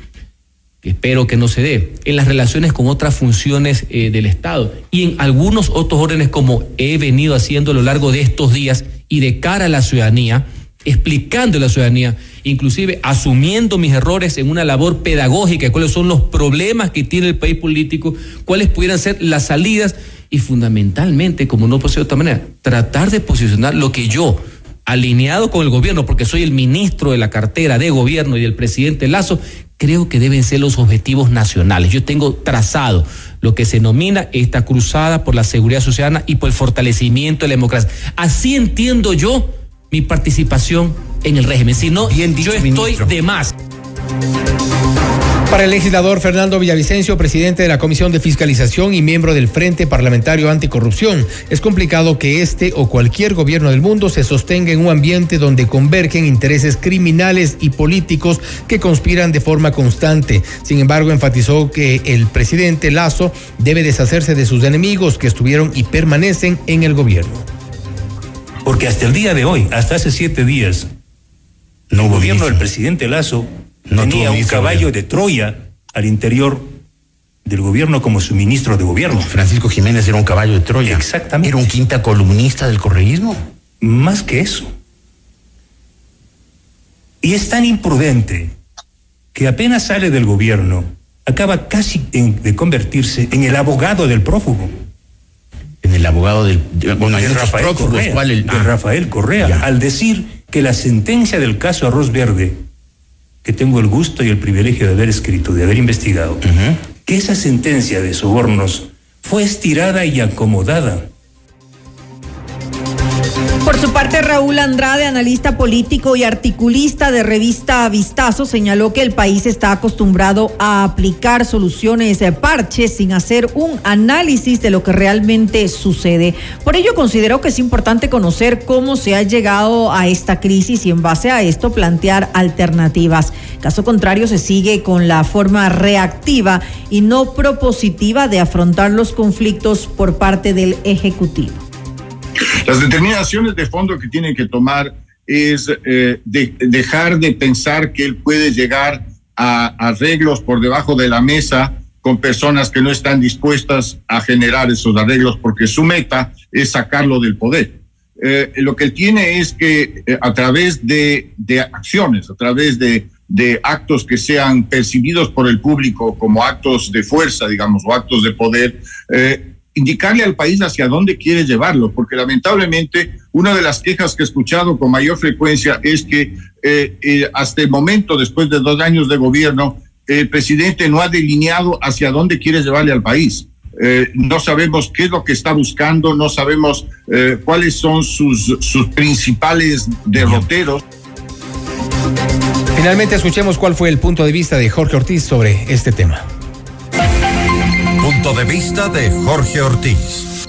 espero que no se dé, en las relaciones con otras funciones eh, del Estado. Y en algunos otros órdenes como he venido haciendo a lo largo de estos días y de cara a la ciudadanía, explicando a la ciudadanía, inclusive asumiendo mis errores en una labor pedagógica, cuáles son los problemas que tiene el país político, cuáles pudieran ser las salidas y fundamentalmente, como no ser de otra manera, tratar de posicionar lo que yo alineado con el gobierno, porque soy el ministro de la cartera de gobierno y del presidente Lazo, creo que deben ser los objetivos nacionales. Yo tengo trazado lo que se denomina esta cruzada por la seguridad ciudadana y por el fortalecimiento de la democracia. Así entiendo yo mi participación en el régimen. Si no, yo estoy de más. Para el legislador Fernando Villavicencio, presidente de la Comisión de Fiscalización y miembro del Frente Parlamentario Anticorrupción, es complicado que este o cualquier gobierno del mundo se sostenga en un ambiente donde convergen intereses criminales y políticos que conspiran de forma constante. Sin embargo, enfatizó que el presidente Lazo debe deshacerse de sus enemigos que estuvieron y permanecen en el gobierno. Porque hasta el día de hoy, hasta hace siete días, el gobierno del presidente Lazo No tenía un caballo de Troya al interior del gobierno como su ministro de gobierno. Francisco Jiménez era un caballo de Troya. Exactamente. Era un quinta columnista del correísmo. Más que eso. Y es tan imprudente que apenas sale del gobierno, acaba casi en- de convertirse en el abogado del prófugo. En el abogado del. Bueno, de muchos Rafael prófugos. Correa. ¿cuál el- de ah, Rafael Correa, al decir que la sentencia del caso Arroz Verde, que tengo el gusto y el privilegio de haber escrito, de haber investigado, que esa sentencia de sobornos fue estirada y acomodada. Por su parte, Raúl Andrade, analista político y articulista de revista Vistazo, señaló que el país está acostumbrado a aplicar soluciones de parches sin hacer un análisis de lo que realmente sucede. Por ello, consideró que es importante conocer cómo se ha llegado a esta crisis y en base a esto plantear alternativas. Caso contrario, se sigue con la forma reactiva y no propositiva de afrontar los conflictos por parte del Ejecutivo. Las determinaciones de fondo que tienen que tomar es eh, de- dejar de pensar que él puede llegar a arreglos por debajo de la mesa con personas que no están dispuestas a generar esos arreglos porque su meta es sacarlo del poder. Eh, lo que tiene es que eh, a través de, de acciones, a través de, de actos que sean percibidos por el público como actos de fuerza, digamos, o actos de poder, eh, indicarle al país hacia dónde quiere llevarlo, porque lamentablemente una de las quejas que he escuchado con mayor frecuencia es que eh, eh, hasta el momento, después de dos años de gobierno, el presidente no ha delineado hacia dónde quiere llevarle al país. Eh, no sabemos qué es lo que está buscando, no sabemos cuáles son sus principales derroteros. Finalmente, escuchemos cuál fue el punto de vista de Jorge Ortiz sobre este tema. Punto de vista de Jorge Ortiz.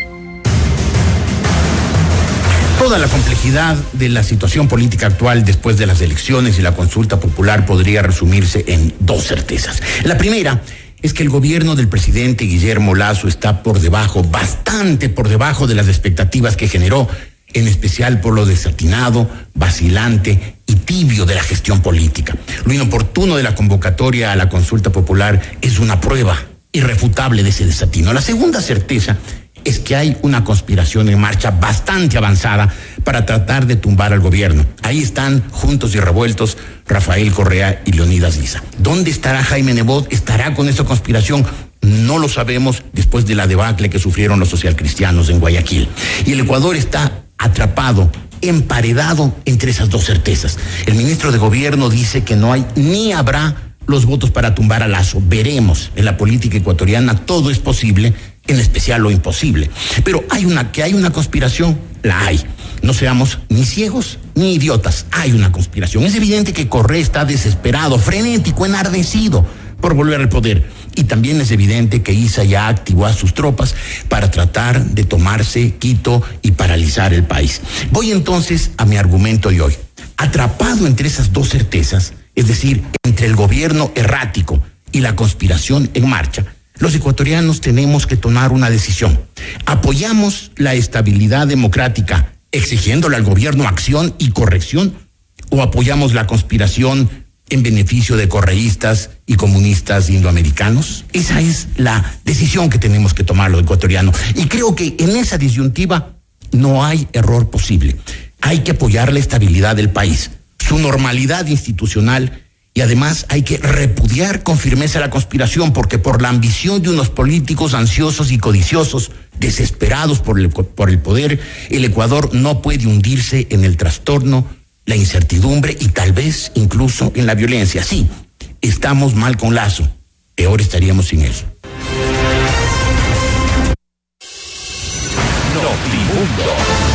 Toda la complejidad de la situación política actual después de las elecciones y la consulta popular podría resumirse en dos certezas. La primera es que el gobierno del presidente Guillermo Lazo está por debajo, bastante por debajo de las expectativas que generó, en especial por lo desatinado, vacilante y tibio de la gestión política. Lo inoportuno de la convocatoria a la consulta popular es una prueba irrefutable de ese desatino. La segunda certeza es que hay una conspiración en marcha bastante avanzada para tratar de tumbar al gobierno. Ahí están, juntos y revueltos, Rafael Correa y Leonidas Lisa. ¿Dónde estará Jaime Nebot? ¿Estará con esa conspiración? No lo sabemos después de la debacle que sufrieron los socialcristianos en Guayaquil. Y el Ecuador está atrapado, emparedado entre esas dos certezas. El ministro de Gobierno dice que no hay ni habrá los votos para tumbar a Lazo. Veremos. En la política ecuatoriana todo es posible, en especial lo imposible. Pero hay una que hay una conspiración, la hay. No seamos ni ciegos ni idiotas. Hay una conspiración. Es evidente que Correa está desesperado, frenético, enardecido por volver al poder. Y también es evidente que Isa ya activó a sus tropas para tratar de tomarse Quito y paralizar el país. Voy entonces a mi argumento de hoy. Atrapado entre esas dos certezas, es decir, entre el gobierno errático y la conspiración en marcha, los ecuatorianos tenemos que tomar una decisión. ¿Apoyamos la estabilidad democrática exigiéndole al gobierno acción y corrección? ¿O apoyamos la conspiración en beneficio de correístas y comunistas indoamericanos? Esa es la decisión que tenemos que tomar los ecuatorianos. Y creo que en esa disyuntiva no hay error posible. Hay que apoyar la estabilidad del país, normalidad institucional y además hay que repudiar con firmeza la conspiración porque por la ambición de unos políticos ansiosos y codiciosos, desesperados por el, por el poder, el Ecuador no puede hundirse en el trastorno, la incertidumbre y tal vez incluso en la violencia. Sí, estamos mal con Lazo, peor estaríamos sin él. Notimundo.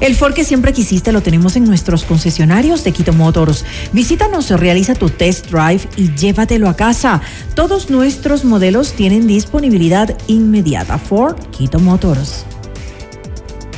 El Ford que siempre quisiste lo tenemos en nuestros concesionarios de Quito Motors. Visítanos, realiza tu test drive y llévatelo a casa. Todos nuestros modelos tienen disponibilidad inmediata. Ford Quito Motors.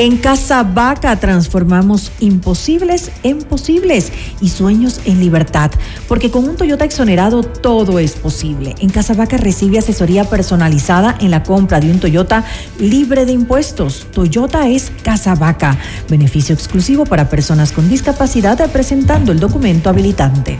En Casa Vaca transformamos imposibles en posibles y sueños en libertad, porque con un Toyota exonerado todo es posible. En Casa Vaca recibe asesoría personalizada en la compra de un Toyota libre de impuestos. Toyota es Casa Vaca, beneficio exclusivo para personas con discapacidad presentando el documento habilitante.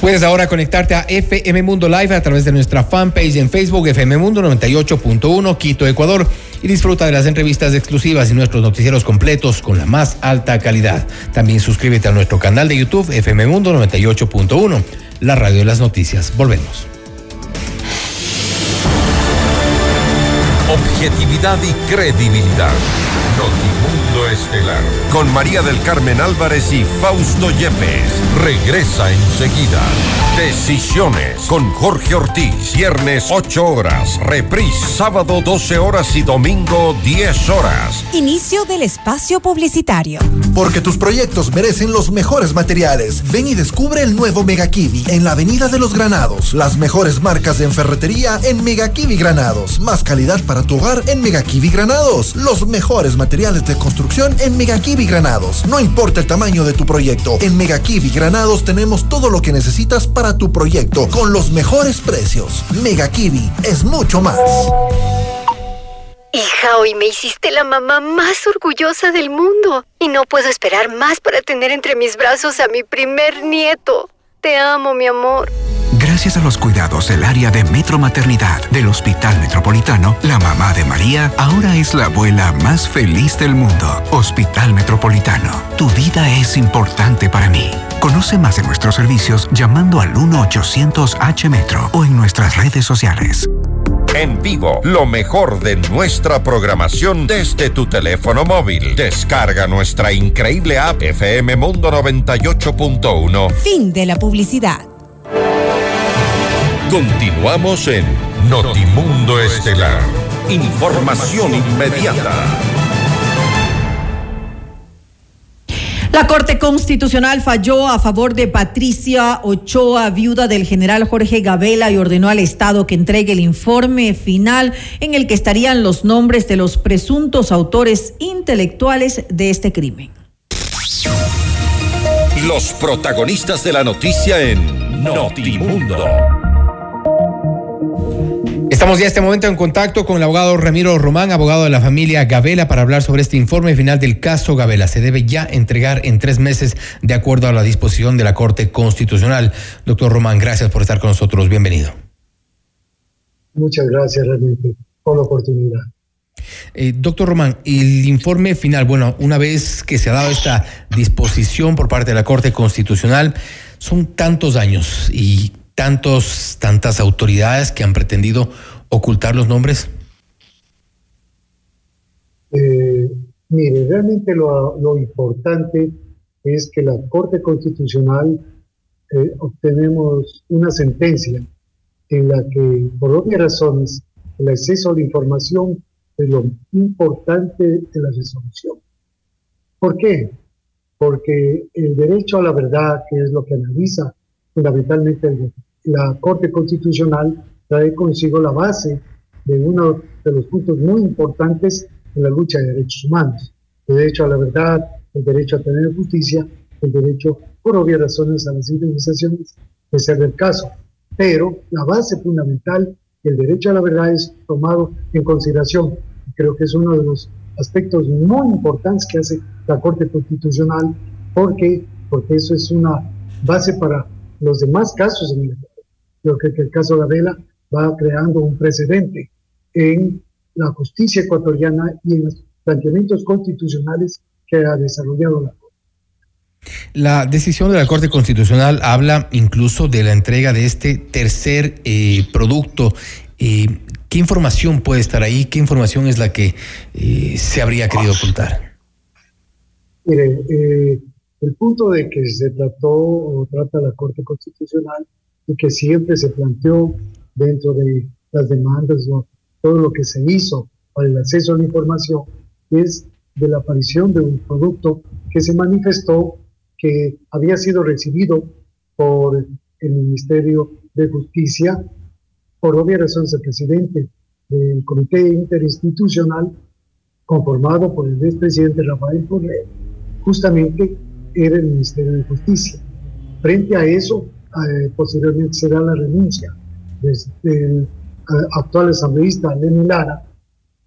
Puedes ahora conectarte a FM Mundo Live a través de nuestra fanpage en Facebook FM Mundo 98.1 Quito, Ecuador y disfruta de las entrevistas exclusivas y nuestros noticieros completos con la más alta calidad. También suscríbete a nuestro canal de YouTube FM Mundo 98.1, la radio de las noticias. Volvemos. Objetividad y credibilidad. Notimundo Estelar. Con María del Carmen Álvarez y Fausto Yepes. Regresa enseguida. Decisiones con Jorge Ortiz. Viernes 8 horas. Reprise sábado 12 horas y domingo 10 horas. Inicio del espacio publicitario. Porque tus proyectos merecen los mejores materiales. Ven y descubre el nuevo Mega Kiwi en la Avenida de los Granados. Las mejores marcas de ferretería en Mega Kiwi Granados. Más calidad para tu hogar en Mega Kiwi Granados. Los mejores materiales de construcción en Mega Kiwi Granados. No importa el tamaño de tu proyecto. En Mega Kiwi Granados tenemos todo lo que necesitas para tu proyecto con los mejores precios. Mega Kiwi es mucho más. Hija, hoy me hiciste la mamá más orgullosa del mundo y no puedo esperar más para tener entre mis brazos a mi primer nieto. Te amo, mi amor. Gracias a los cuidados del área de Metro Maternidad del Hospital Metropolitano, la mamá de María ahora es la abuela más feliz del mundo. Hospital Metropolitano, tu vida es importante para mí. Conoce más de nuestros servicios llamando al 1-800-H-Metro o en nuestras redes sociales. En vivo, lo mejor de nuestra programación desde tu teléfono móvil. Descarga nuestra increíble app FM Mundo 98.1. Fin de la publicidad. Continuamos en Notimundo Estelar. Información inmediata. La Corte Constitucional falló a favor de Patricia Ochoa, viuda del general Jorge Gabela, y ordenó al Estado que entregue el informe final en el que estarían los nombres de los presuntos autores intelectuales de este crimen. Los protagonistas de la noticia en Notimundo. Estamos ya en este momento en contacto con el abogado Ramiro Román, abogado de la familia Gabela, para hablar sobre este informe final del caso Gabela. Se debe ya entregar en tres meses de acuerdo a la disposición de la Corte Constitucional. Doctor Román, gracias por estar con nosotros. Bienvenido. Muchas gracias realmente por la oportunidad. Eh, doctor Román, el informe final, bueno, una vez que se ha dado esta disposición por parte de la Corte Constitucional, son tantos años y tantos, tantas autoridades que han pretendido ocultar los nombres? Eh, mire, realmente lo, lo, importante es que la Corte Constitucional eh, obtenemos una sentencia en la que, por obvias razones, el acceso a la información es lo importante de la resolución. ¿Por qué? Porque el derecho a la verdad, que es lo que analiza fundamentalmente el la Corte Constitucional trae consigo la base de uno de los puntos muy importantes en la lucha de derechos humanos. El derecho a la verdad, el derecho a tener justicia, el derecho, por obvias razones, a las indemnizaciones, de ser del caso. Pero la base fundamental, el derecho a la verdad, es tomado en consideración. Creo que es uno de los aspectos muy importantes que hace la Corte Constitucional, porque porque eso es una base para los demás casos en el creo que el caso Gabela va creando un precedente en la justicia ecuatoriana y en los planteamientos constitucionales que ha desarrollado la la decisión de la Corte Constitucional habla incluso de la entrega de este tercer eh, producto. Eh, ¿Qué información puede estar ahí? ¿Qué información es la que eh, se habría querido ocultar? Mire, el punto de que se trató o trata la Corte Constitucional y que siempre se planteó dentro de las demandas o todo lo que se hizo para el acceso a la información es de la aparición de un producto que se manifestó que había sido recibido por el Ministerio de Justicia, por obvia razón el presidente del Comité Interinstitucional, conformado por el expresidente Rafael Correa, justamente era el Ministerio de Justicia. Frente a eso, eh, posteriormente será la renuncia del actual asambleísta Lenin Lara,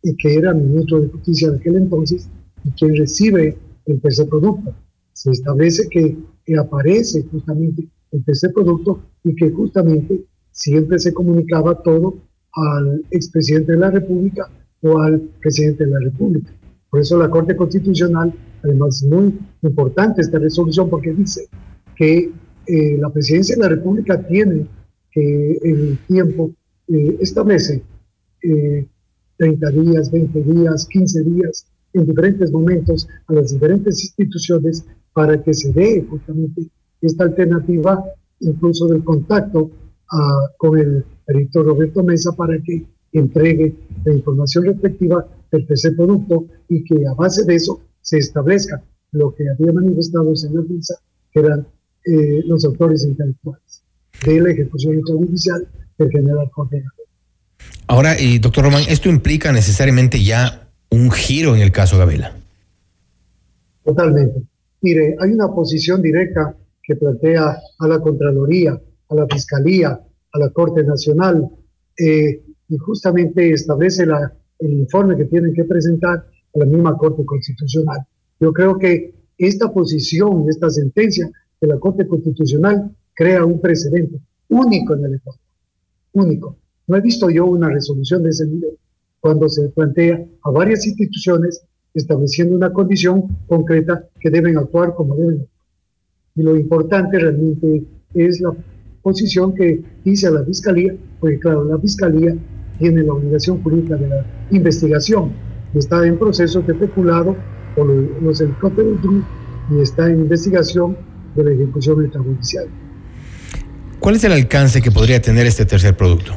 y que era ministro de Justicia de aquel entonces, y quien recibe el tercer producto se establece que, aparece justamente el tercer producto y que justamente siempre se comunicaba todo al expresidente de la República o al presidente de la República. Por eso la Corte Constitucional, además es muy importante esta resolución porque dice que eh, la presidencia de la República tiene que en el tiempo eh, establece 30 eh, días, 20 días, 15 días, en diferentes momentos a las diferentes instituciones para que se dé justamente esta alternativa, incluso del contacto ah, con el perito Roberto Mesa para que entregue la información respectiva del tercer producto y que a base de eso se establezca lo que había manifestado el señor Mesa, que eran eh, los autores intelectuales de la ejecución extrajudicial del general Jorge Ahora, y doctor Román, ¿esto implica necesariamente ya un giro en el caso Gabela? Totalmente. Mire, hay una posición directa que plantea a la Contraloría, a la Fiscalía, a la Corte Nacional, eh, y justamente establece la, el informe que tienen que presentar a la misma Corte Constitucional. Yo creo que esta posición, esta sentencia de la Corte Constitucional crea un precedente único en el Ecuador, único. No he visto yo una resolución de ese nivel cuando se plantea a varias instituciones estableciendo una condición concreta que deben actuar como deben actuar. Y lo importante realmente es la posición que dice la Fiscalía, porque claro, la Fiscalía tiene la obligación jurídica de la investigación, está en proceso de peculado por los helicópteros y está en investigación de la ejecución extrajudicial. ¿Cuál es el alcance que podría tener este tercer producto?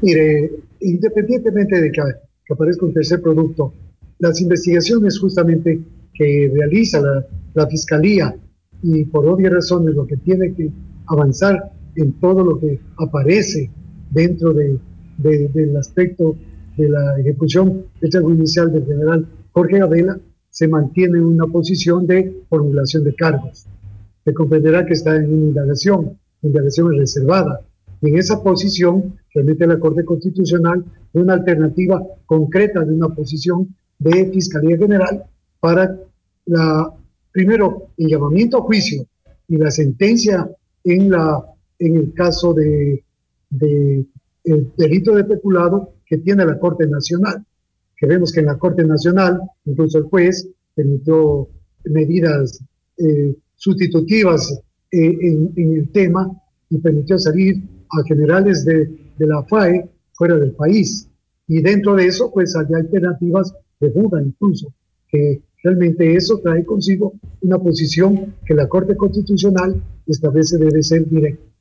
Mire, independientemente de que, que aparezca un tercer producto, las investigaciones justamente que realiza la, Fiscalía y por obvias razones lo que tiene que avanzar en todo lo que aparece dentro de, del aspecto de la ejecución extrajudicial del general Jorge Abela, se mantiene en una posición de formulación de cargos. Se comprenderá que está en una indagación, indagación reservada. Y en esa posición remite la Corte Constitucional una alternativa concreta de una posición de Fiscalía General para primero, el llamamiento a juicio y la sentencia en, la, en el caso de, de el delito de peculado que tiene la Corte Nacional. Que vemos que en la Corte Nacional, incluso el juez permitió medidas eh, sustitutivas eh, en, el tema y permitió salir a generales de, la FAE fuera del país. Y dentro de eso, pues hay alternativas de duda incluso, que realmente eso trae consigo una posición que la Corte Constitucional establece debe ser directa.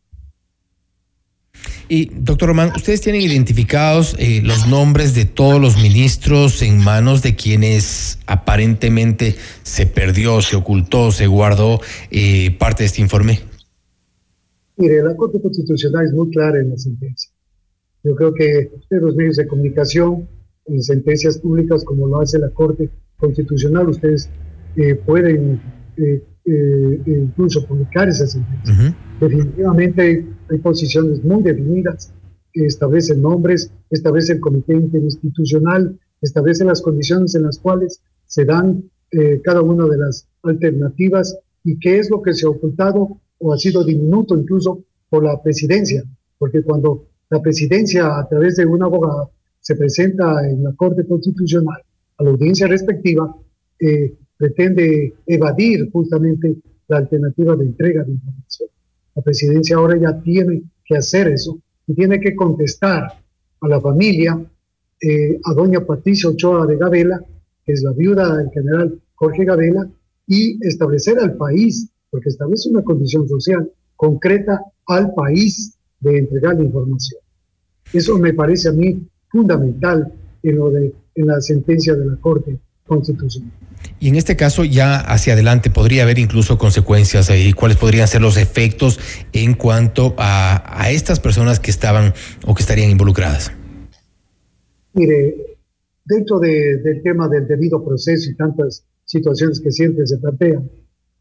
Y doctor Román, ustedes tienen identificados eh, los nombres de todos los ministros en manos de quienes aparentemente se perdió, se ocultó, se guardó eh, parte de este informe. Mire, la Corte Constitucional es muy clara en la sentencia. Yo creo que ustedes, los medios de comunicación, en sentencias públicas como lo hace la Corte Constitucional, ustedes eh, pueden eh, incluso publicar esas sentencias. Definitivamente hay posiciones muy definidas que establecen nombres, establece el Comité Interinstitucional, establece las condiciones en las cuales se dan cada una de las alternativas y qué es lo que se ha ocultado o ha sido diminuto incluso por la presidencia, porque cuando la presidencia a través de un abogado se presenta en la Corte Constitucional a la audiencia respectiva, eh, pretende evadir justamente la alternativa de entrega de información. La presidencia ahora ya tiene que hacer eso y tiene que contestar a la familia, eh, a doña Patricia Ochoa de Gabela, que es la viuda del general Jorge Gabela, y establecer al país, porque establece una condición social concreta al país de entregar la información. Eso me parece a mí fundamental en, lo de, en la sentencia de la Corte Constitucional. Y en este caso, ya hacia adelante, podría haber incluso consecuencias y cuáles podrían ser los efectos en cuanto a, a estas personas que estaban o que estarían involucradas. Mire, dentro de, del tema del debido proceso y tantas situaciones que siempre se plantean,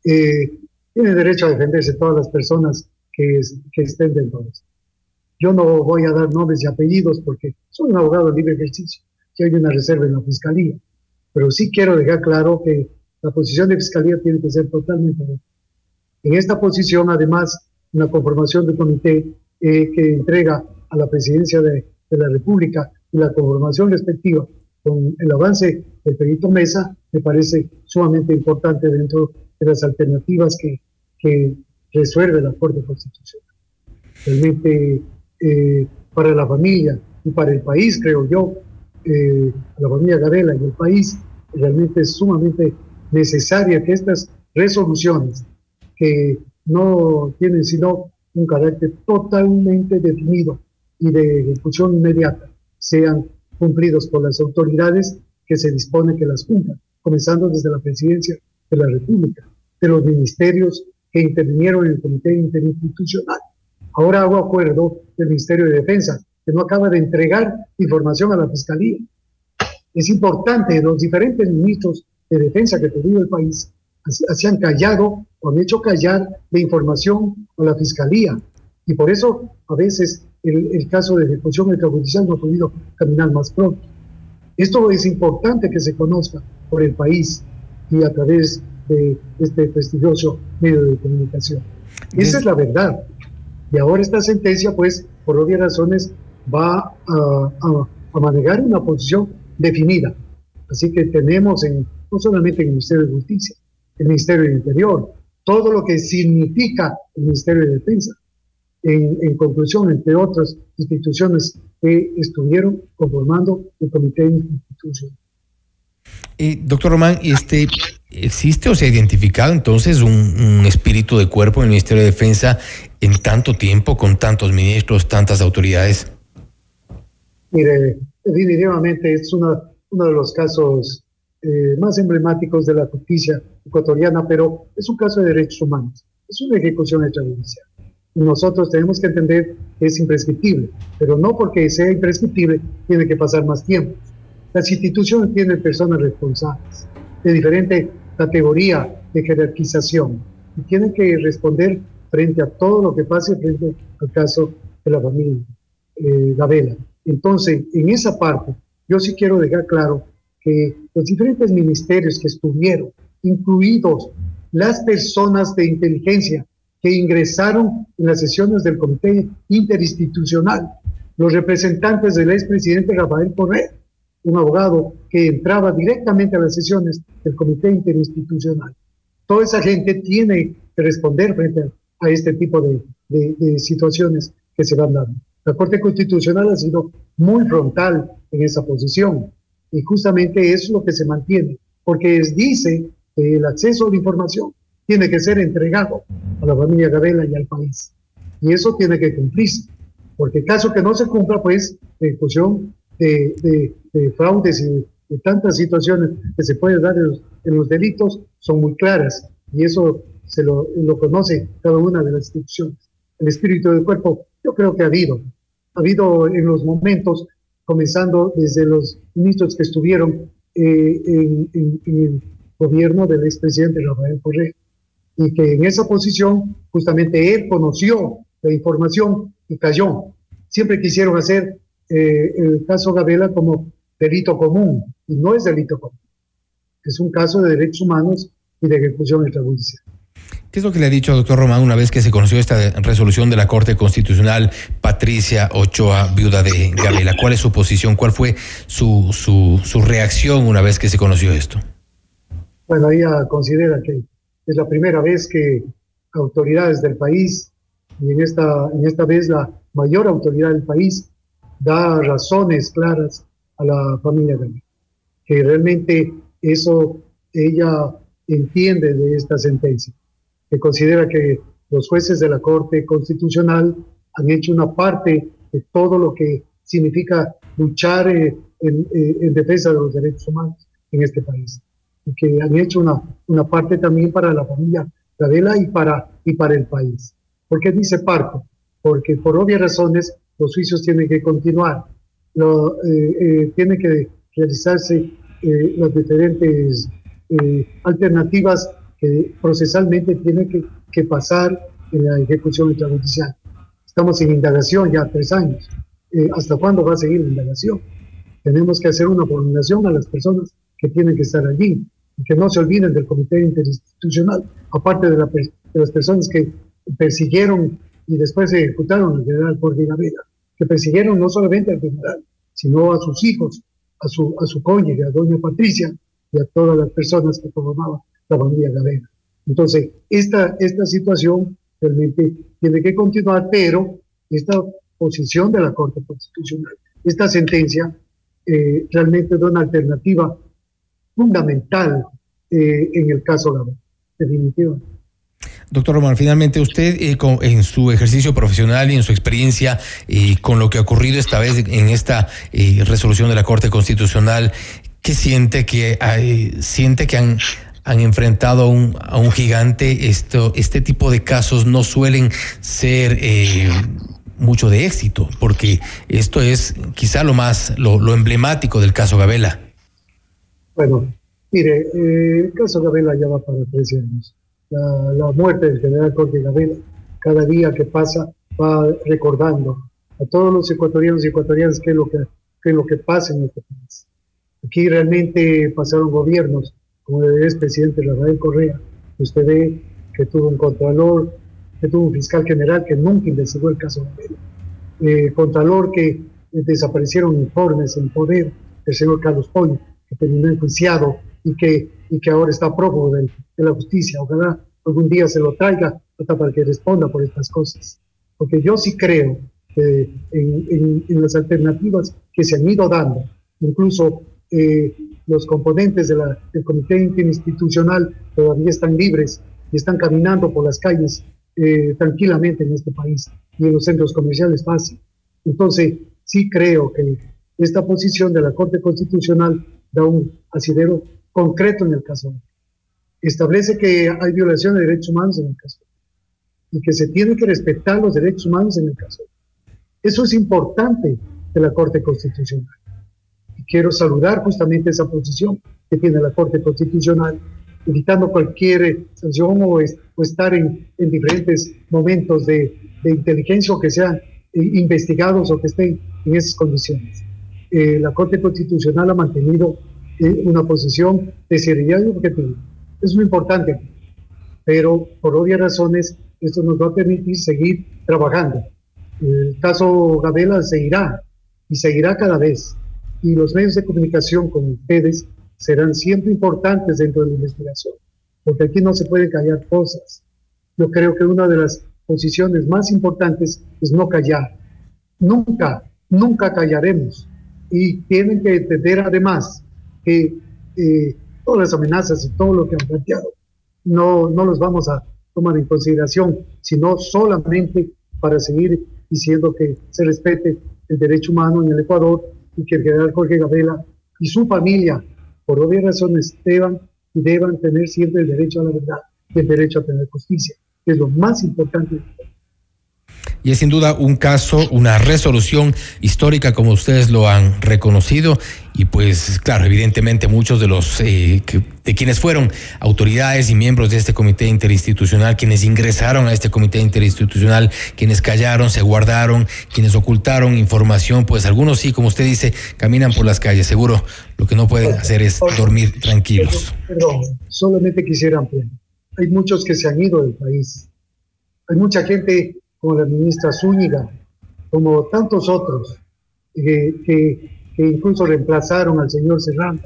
eh, tiene derecho a defenderse todas las personas que, que estén dentro de esto. Yo no voy a dar nombres y apellidos porque soy un abogado de libre ejercicio y hay una reserva en la fiscalía. Pero sí quiero dejar claro que la posición de fiscalía tiene que ser totalmente. En esta posición, además, una conformación de comité eh, que entrega a la presidencia de, de la República y la conformación respectiva con el avance del perito Mesa me parece sumamente importante dentro de las alternativas que, que resuelve la Corte Constitucional. Realmente eh, para la familia y para el país, creo yo, eh, la familia Gadela y el país, realmente es sumamente necesaria que estas resoluciones, que no tienen sino un carácter totalmente definido y de ejecución inmediata, sean cumplidos por las autoridades que se dispone que las cumplan, comenzando desde la presidencia de la República, de los ministerios que intervinieron en el Comité Interinstitucional. Ahora hago acuerdo del Ministerio de Defensa, que no acaba de entregar información a la Fiscalía. Es importante, los diferentes ministros de defensa que tenido el país se han callado o han hecho callar la información a la Fiscalía. Y por eso a veces el, caso de ejecución extrajudicial no ha podido caminar más pronto. Esto es importante que se conozca por el país y a través de este prestigioso medio de comunicación. Esa es la verdad. Y ahora esta sentencia, pues, por obvias razones, va a, manejar una posición definida. Así que tenemos en, no solamente en el Ministerio de Justicia, el Ministerio de Interior, todo lo que significa el Ministerio de Defensa, en, conclusión, entre otras instituciones que estuvieron conformando el comité institucional. Eh, doctor Román, este, ¿existe o se ha identificado entonces un, espíritu de cuerpo en el Ministerio de Defensa en tanto tiempo, con tantos ministros, tantas autoridades? Mire, definitivamente es una, uno de los casos eh, más emblemáticos de la justicia ecuatoriana, pero es un caso de derechos humanos, es una ejecución extrajudicial nosotros tenemos que entender que es imprescriptible, pero no porque sea imprescriptible tiene que pasar más tiempo. Las instituciones tienen personas responsables de diferente categoría de jerarquización y tienen que responder frente a todo lo que pase frente al caso de la familia eh, Gabela. Entonces, en esa parte, yo sí quiero dejar claro que los diferentes ministerios que estuvieron, incluidos las personas de inteligencia que ingresaron en las sesiones del Comité Interinstitucional, los representantes del expresidente Rafael Correa, un abogado que entraba directamente a las sesiones del Comité Interinstitucional. Toda esa gente tiene que responder frente a este tipo de, situaciones que se van dando. La Corte Constitucional ha sido muy frontal en esa posición y justamente es lo que se mantiene, porque dice que el acceso a la información tiene que ser entregado a la familia Gabela y al país. Y eso tiene que cumplirse, porque caso que no se cumpla, pues, la ejecución de, de, fraudes y de tantas situaciones que se pueden dar en los, delitos son muy claras y eso se lo, lo, conoce cada una de las instituciones. El espíritu del cuerpo, yo creo que ha habido, ha habido en los momentos, comenzando desde los ministros que estuvieron eh, en, el gobierno del expresidente Rafael Correa y que en esa posición justamente él conoció la información y cayó. Siempre quisieron hacer eh, el caso Gabela como delito común y no es delito común. Es un caso de derechos humanos y de ejecución extrajudicial. ¿Qué es lo que le ha dicho, doctor Román, una vez que se conoció esta resolución de la Corte Constitucional, Patricia Ochoa, viuda de Gabriela? ¿Cuál es su posición? ¿Cuál fue su, su, su reacción una vez que se conoció esto? Bueno, ella considera que es la primera vez que autoridades del país, y en esta, en esta vez la mayor autoridad del país, da razones claras a la familia Gabriela. Que realmente eso ella entiende de esta sentencia que considera que los jueces de la Corte Constitucional han hecho una parte de todo lo que significa luchar eh, eh, en, defensa de los derechos humanos en este país. Y que han hecho una, una parte también para la familia Gadela y para, y para el país. ¿Por qué dice parte? Porque por obvias razones los juicios tienen que continuar. Lo, eh, tienen que realizarse las diferentes alternativas que procesalmente tiene que, pasar en la ejecución extrajudicial. Estamos en indagación ya tres años. Eh, ¿Hasta cuándo va a seguir la indagación? Tenemos que hacer una formulación a las personas que tienen que estar allí y que no se olviden del comité interinstitucional, aparte de, las personas que persiguieron y después ejecutaron al general Jorge Gavera, que persiguieron no solamente al general, sino a sus hijos, a su, a su cónyuge, a doña Patricia y a todas las personas que formaban la familia Gadena. Entonces, esta, esta situación realmente tiene que continuar, pero esta posición de la Corte Constitucional, esta sentencia, eh, realmente da una alternativa fundamental eh, en el caso Gadena, definitivamente. Doctor Román, finalmente usted eh, en su ejercicio profesional y en su experiencia con lo que ha ocurrido esta vez en esta resolución de la Corte Constitucional, ¿qué siente que siente que han han enfrentado a un, a un gigante. Esto, este tipo de casos no suelen ser eh, mucho de éxito, porque esto es quizá lo más, lo, lo emblemático del caso Gabela. Bueno, mire, eh, el caso Gabela ya va para 13 años. La, la muerte del general Jorge Gabela, cada día que pasa, va recordando a todos los ecuatorianos y ecuatorianas qué es lo que, qué es lo que pasa en este país. Aquí realmente pasaron gobiernos como el expresidente Rafael Correa, usted ve que tuvo un contralor, que tuvo un fiscal general que nunca investigó el caso de eh, contralor que desaparecieron informes en poder del señor Carlos Pollo, que terminó enjuiciado y que, y que ahora está prófugo de, de la justicia. Ojalá algún día se lo traiga hasta para que responda por estas cosas. Porque yo sí creo que en, en, en las alternativas que se han ido dando, incluso eh, los componentes de la, del comité interinstitucional todavía están libres y están caminando por las calles eh, tranquilamente en este país y en los centros comerciales fácil. Entonces, sí creo que esta posición de la Corte Constitucional da un asidero concreto en el caso. Establece que hay violación de derechos humanos en el caso y que se tiene que respetar los derechos humanos en el caso. Eso es importante de la Corte Constitucional quiero saludar justamente esa posición que tiene la Corte Constitucional, evitando cualquier sanción o, estar en, diferentes momentos de, inteligencia o que sean eh, investigados o que estén en esas condiciones. Eh, la Corte Constitucional ha mantenido eh, una posición de seriedad y objetivo. Es muy importante, pero por obvias razones esto nos va a permitir seguir trabajando. El caso Gabela seguirá y seguirá cada vez y los medios de comunicación con ustedes serán siempre importantes dentro de la investigación, porque aquí no se pueden callar cosas. Yo creo que una de las posiciones más importantes es no callar. Nunca, nunca callaremos. Y tienen que entender además que eh, todas las amenazas y todo lo que han planteado no, no los vamos a tomar en consideración, sino solamente para seguir diciendo que se respete el derecho humano en el Ecuador y que el general Jorge Gabela y su familia, por obvias razones, deban deban tener siempre el derecho a la verdad y el derecho a tener justicia, que es lo más importante y es sin duda un caso, una resolución histórica como ustedes lo han reconocido y pues claro, evidentemente muchos de los eh, de quienes fueron autoridades y miembros de este comité interinstitucional, quienes ingresaron a este comité interinstitucional, quienes callaron, se guardaron, quienes ocultaron información, pues algunos sí, como usted dice, caminan por las calles, seguro lo que no pueden hacer es dormir tranquilos. Perdón, solamente quisiera ampliar. hay muchos que se han ido del país. Hay mucha gente como la ministra Zúñiga, como tantos otros, eh, que, que, incluso reemplazaron al señor Serrano,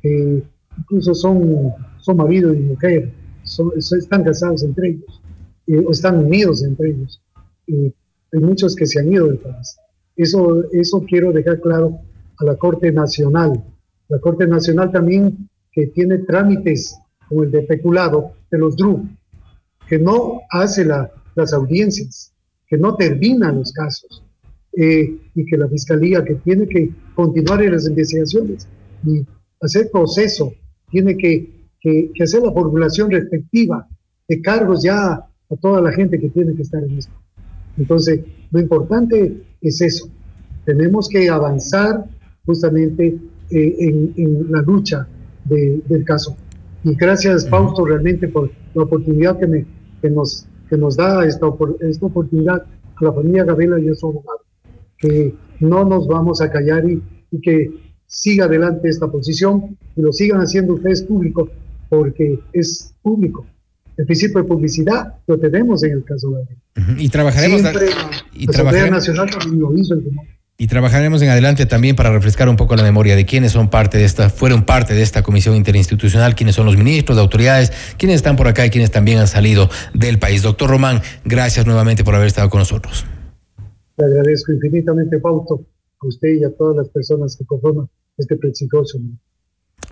que incluso son, son marido y mujer, son, están casados entre ellos, eh, o están unidos entre ellos. hay muchos que se han ido del país. Eso, eso quiero dejar claro a la Corte Nacional. La Corte Nacional también que tiene trámites como el de peculado de los DRU, que no hace las audiencias, que no termina los casos, eh, y que la Fiscalía que tiene que continuar en las investigaciones y hacer proceso, tiene que, que, hacer la formulación respectiva de cargos ya a toda la gente que tiene que estar en esto. Entonces, lo importante es eso. Tenemos que avanzar justamente eh, en, la lucha del caso. Y gracias, Fausto, realmente por la oportunidad que, me, que, nos, que nos da esta, esta oportunidad a la familia Gabela y a su abogado. Que no nos vamos a callar y, que siga adelante esta posición y lo sigan haciendo ustedes público, porque es público. El principio de publicidad lo tenemos en el caso de Gabela. Y trabajaremos. Siempre, y la trabajaremos, Nacional también lo hizo el y trabajaremos en adelante también para refrescar un poco la memoria de quienes son parte de esta, fueron parte de esta comisión interinstitucional, quiénes son los ministros, de autoridades, quienes están por acá y quienes también han salido del país. Doctor Román, gracias nuevamente por haber estado con nosotros. Le agradezco infinitamente, Fausto, a usted y a todas las personas que conforman este prestigioso.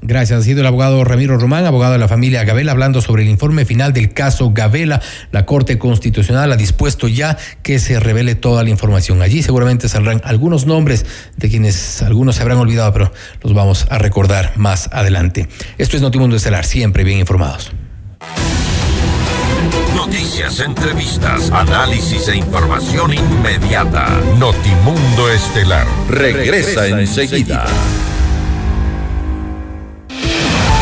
Gracias. Ha sido el abogado Ramiro Román, abogado de la familia Gabela, hablando sobre el informe final del caso Gabela. La Corte Constitucional ha dispuesto ya que se revele toda la información. Allí seguramente saldrán algunos nombres de quienes algunos se habrán olvidado, pero los vamos a recordar más adelante. Esto es Notimundo Estelar, siempre bien informados. Noticias, entrevistas, análisis e información inmediata. Notimundo Estelar regresa, enseguida.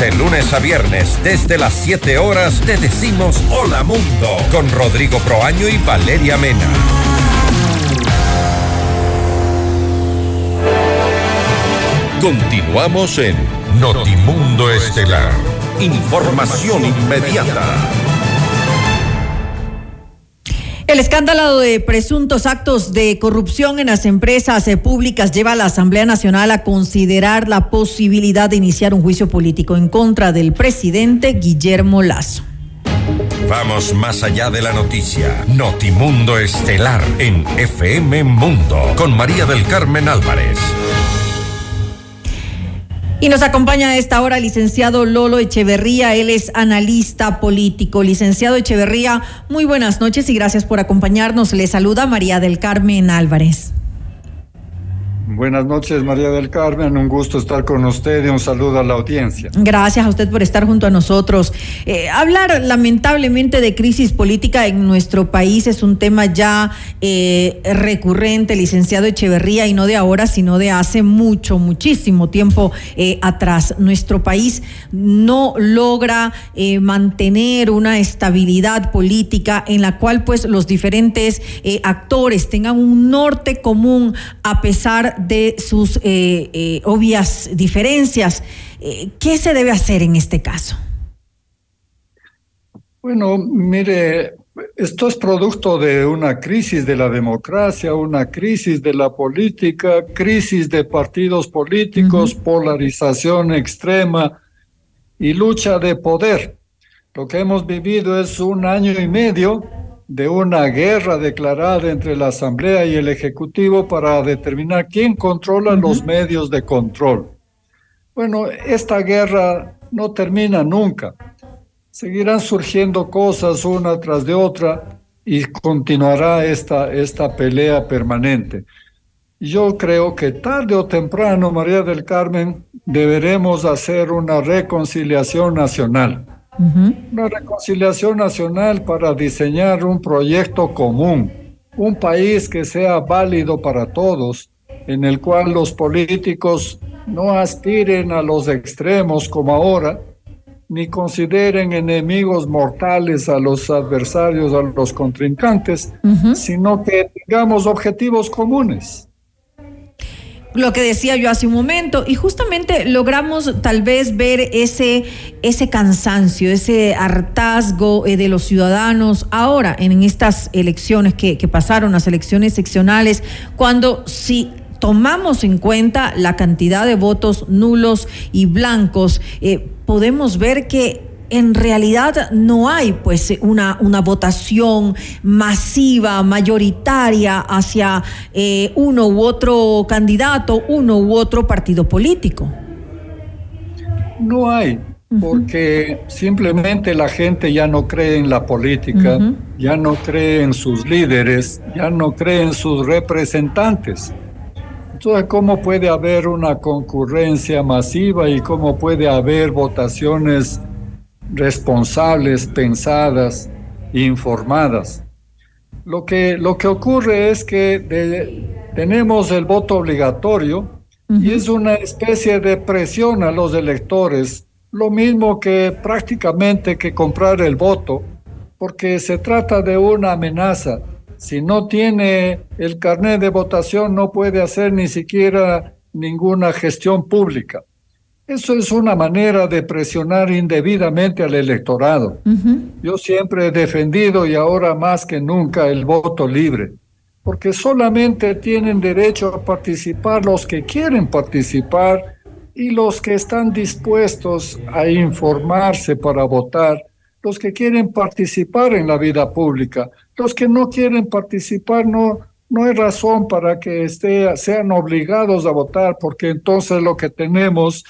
De lunes a viernes, desde las 7 horas, te decimos Hola Mundo con Rodrigo Proaño y Valeria Mena. Continuamos en Notimundo Estelar. Información inmediata. El escándalo de presuntos actos de corrupción en las empresas eh, públicas lleva a la Asamblea Nacional a considerar la posibilidad de iniciar un juicio político en contra del presidente Guillermo Lazo. Vamos más allá de la noticia. Notimundo Estelar en FM Mundo con María del Carmen Álvarez. Y nos acompaña a esta hora el licenciado Lolo Echeverría, él es analista político. Licenciado Echeverría, muy buenas noches y gracias por acompañarnos. Le saluda María del Carmen Álvarez. Buenas noches, María del Carmen. Un gusto estar con usted y un saludo a la audiencia. Gracias a usted por estar junto a nosotros. Eh, hablar lamentablemente de crisis política en nuestro país es un tema ya eh, recurrente, licenciado Echeverría, y no de ahora, sino de hace mucho, muchísimo tiempo eh, atrás. Nuestro país no logra mantener una estabilidad política en la cual pues los diferentes actores tengan un norte común a pesar de sus eh, eh, obvias diferencias. Eh, ¿Qué se debe hacer en este caso? Bueno, mire, Esto es producto de una crisis de la democracia, una crisis de la política, crisis de partidos políticos, polarización extrema y lucha de poder. Lo que hemos vivido es un año y medio de una guerra declarada entre la Asamblea y el Ejecutivo para determinar quién controla los medios de control. Bueno, esta guerra no termina nunca seguirán surgiendo cosas una tras de otra y continuará esta, esta pelea permanente. Yo creo que tarde o temprano, María del Carmen, deberemos hacer una reconciliación nacional. Una reconciliación nacional para diseñar un proyecto común, un país que sea válido para todos, en el cual los políticos no aspiren a los extremos como ahora, ni consideren enemigos mortales a los adversarios, a los contrincantes, sino que tengamos objetivos comunes. Lo que decía yo hace un momento, y justamente logramos tal vez ver ese, ese cansancio, ese hartazgo eh, de los ciudadanos ahora en estas elecciones que, pasaron, las elecciones seccionales, cuando si tomamos en cuenta la cantidad de votos nulos y blancos, eh, podemos ver que en realidad no hay pues una, una votación masiva, mayoritaria hacia eh, uno u otro candidato, uno u otro partido político. No hay, porque simplemente la gente ya no cree en la política, ya no cree en sus líderes, ya no cree en sus representantes. Entonces, ¿cómo puede haber una concurrencia masiva y cómo puede haber votaciones responsables, pensadas, informadas? Lo que, lo que ocurre es que tenemos el voto obligatorio y es una especie de presión a los electores, lo mismo que prácticamente que comprar el voto, porque se trata de una amenaza si no tiene el carnet de votación, no puede hacer ni siquiera ninguna gestión pública. Eso es una manera de presionar indebidamente al electorado. Yo siempre he defendido y ahora más que nunca el voto libre, porque solamente tienen derecho a participar los que quieren participar y los que están dispuestos a informarse para votar los que quieren participar en la vida pública. Los que no quieren participar no, no hay razón para que esté, sean obligados a votar, porque entonces lo que tenemos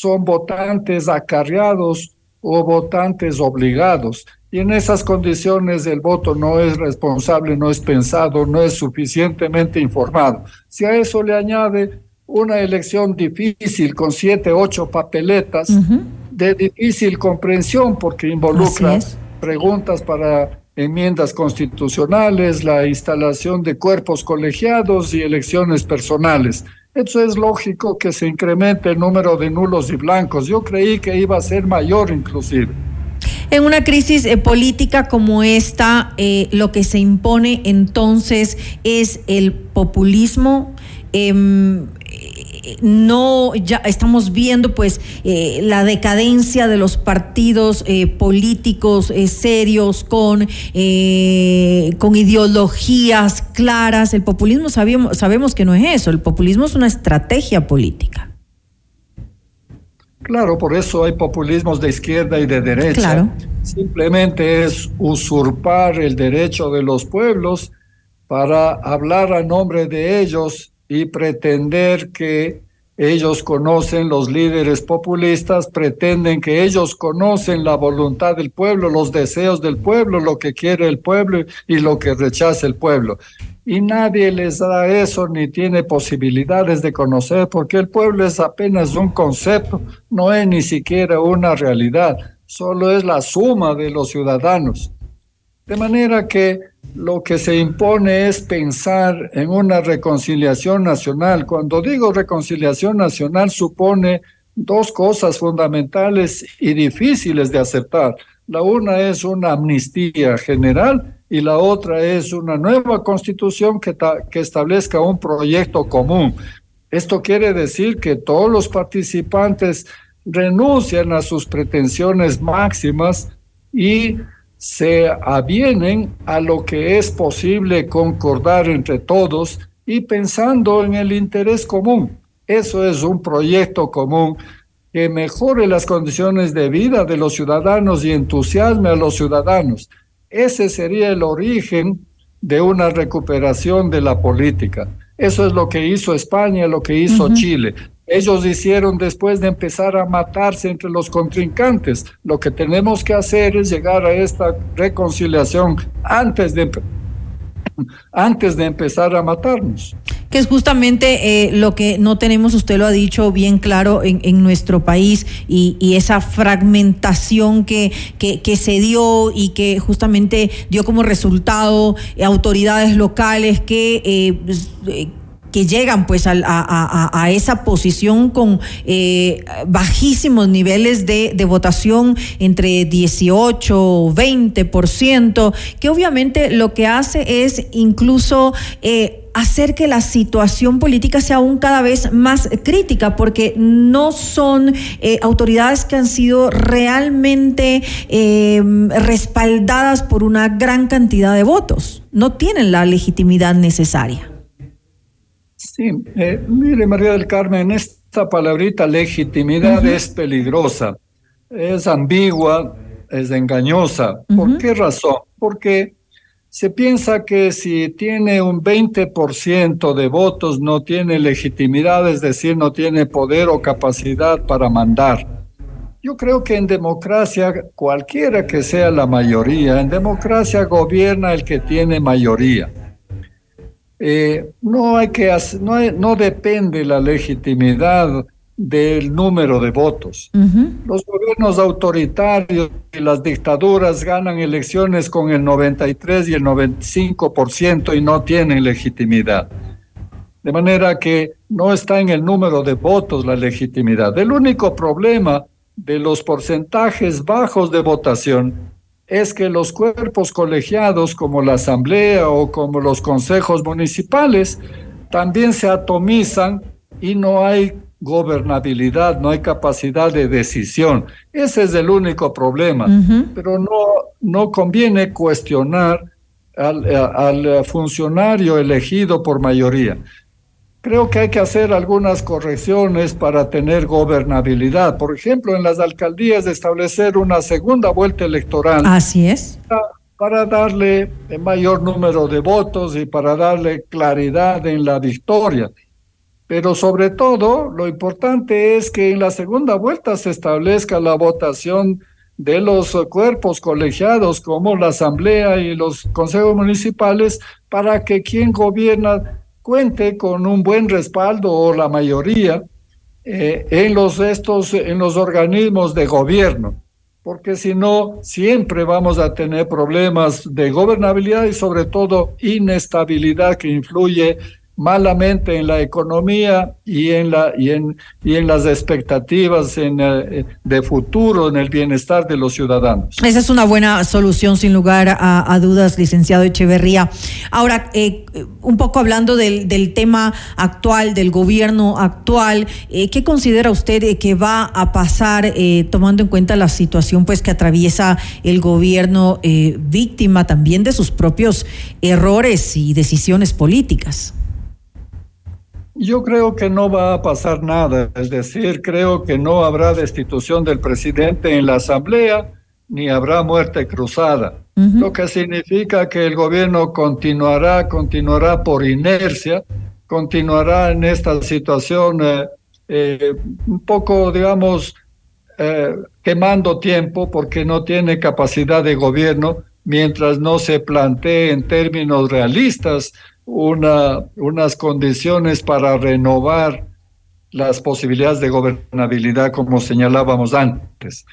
son votantes acarreados o votantes obligados. Y en esas condiciones el voto no es responsable, no es pensado, no es suficientemente informado. Si a eso le añade una elección difícil con siete, ocho papeletas, de difícil comprensión porque involucra preguntas para enmiendas constitucionales, la instalación de cuerpos colegiados y elecciones personales. Eso es lógico que se incremente el número de nulos y blancos. Yo creí que iba a ser mayor inclusive. En una crisis eh, política como esta, eh, lo que se impone entonces es el populismo. Em, no ya estamos viendo pues eh, la decadencia de los partidos eh, políticos eh, serios con, con ideologías claras. El populismo sabemos, sabemos que no es eso, el populismo es una estrategia política. Claro, por eso hay populismos de izquierda y de derecha. Claro. Simplemente es usurpar el derecho de los pueblos para hablar a nombre de ellos y pretender que ellos conocen, los líderes populistas pretenden que ellos conocen la voluntad del pueblo, los deseos del pueblo, lo que quiere el pueblo y lo que rechaza el pueblo. Y nadie les da eso ni tiene posibilidades de conocer porque el pueblo es apenas un concepto, no es ni siquiera una realidad, solo es la suma de los ciudadanos. De manera que lo que se impone es pensar en una reconciliación nacional. Cuando digo reconciliación nacional supone dos cosas fundamentales y difíciles de aceptar. La una es una amnistía general y la otra es una nueva constitución que, que establezca un proyecto común. Esto quiere decir que todos los participantes renuncian a sus pretensiones máximas y se avienen a lo que es posible concordar entre todos y pensando en el interés común. Eso es un proyecto común que mejore las condiciones de vida de los ciudadanos y entusiasme a los ciudadanos. Ese sería el origen de una recuperación de la política. Eso es lo que hizo España, lo que hizo Chile. Ellos hicieron después de empezar a matarse entre los contrincantes. Lo que tenemos que hacer es llegar a esta reconciliación antes de, antes de empezar a matarnos. Que es justamente eh, lo que no tenemos, usted lo ha dicho bien claro, en, en nuestro país y, y, esa fragmentación que, que, que, se dio y que justamente dio como resultado autoridades locales que... Eh, que llegan pues a, a, esa posición con eh, bajísimos niveles de, de, votación entre 18 o 20%, que obviamente lo que hace es incluso... Eh, hacer que la situación política sea aún cada vez más crítica, porque no son eh, autoridades que han sido realmente eh, respaldadas por una gran cantidad de votos, no tienen la legitimidad necesaria. Sí, eh, mire María del Carmen, esta palabrita legitimidad uh -huh. es peligrosa, es ambigua, es engañosa. Uh -huh. ¿Por qué razón? Porque se piensa que si tiene un 20% de votos no tiene legitimidad, es decir, no tiene poder o capacidad para mandar. Yo creo que en democracia, cualquiera que sea la mayoría, en democracia gobierna el que tiene mayoría. Eh, no hay que no, hay, no depende la legitimidad del número de votos. Uh -huh. Los gobiernos autoritarios y las dictaduras ganan elecciones con el 93 y el 95% y no tienen legitimidad. De manera que no está en el número de votos la legitimidad. El único problema de los porcentajes bajos de votación es que los cuerpos colegiados como la asamblea o como los consejos municipales también se atomizan y no hay gobernabilidad, no hay capacidad de decisión. Ese es el único problema. Uh -huh. Pero no, no conviene cuestionar al, al, funcionario elegido por mayoría. Creo que hay que hacer algunas correcciones para tener gobernabilidad. Por ejemplo, en las alcaldías establecer una segunda vuelta electoral. Así es. Para, para darle mayor número de votos y para darle claridad en la victoria. Pero sobre todo, lo importante es que en la segunda vuelta se establezca la votación de los cuerpos colegiados como la asamblea y los consejos municipales para que quien gobierna cuente con un buen respaldo o la mayoría eh, en los estos en los organismos de gobierno. Porque si no siempre vamos a tener problemas de gobernabilidad y sobre todo inestabilidad que influye malamente en la economía y en, la, y en, y en las expectativas en, eh, de futuro, en el bienestar de los ciudadanos. Esa es una buena solución, sin lugar a, dudas, licenciado Echeverría. Ahora, eh, un poco hablando del, tema actual, del gobierno actual, eh, ¿qué considera usted que va a pasar tomando en cuenta la situación pues, que atraviesa el gobierno víctima también de sus propios errores y decisiones políticas? Yo creo que no va a pasar nada, es decir, creo que no habrá destitución del presidente en la Asamblea ni habrá muerte cruzada, uh -huh. lo que significa que el gobierno continuará, continuará por inercia, continuará en esta situación eh, eh, un poco, digamos, eh, quemando tiempo porque no tiene capacidad de gobierno mientras no se plantee en términos realistas una, unas condiciones para renovar las posibilidades de gobernabilidad como señalábamos antes.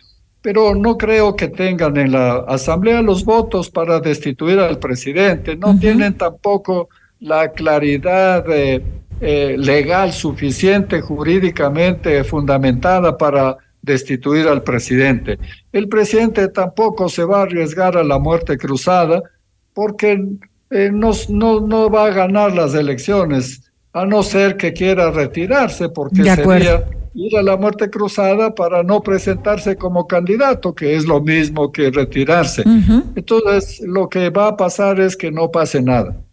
Pero no creo que tengan en la Asamblea los votos para destituir al presidente, no uh -huh. tienen tampoco la claridad eh, eh, legal suficiente, jurídicamente fundamentada para destituir al presidente. El presidente tampoco se va a arriesgar a la muerte cruzada porque eh, no, no, no va a ganar las elecciones, a no ser que quiera retirarse, porque sería ir a la muerte cruzada para no presentarse como candidato, que es lo mismo que retirarse. Entonces, lo que va a pasar es que no pase nada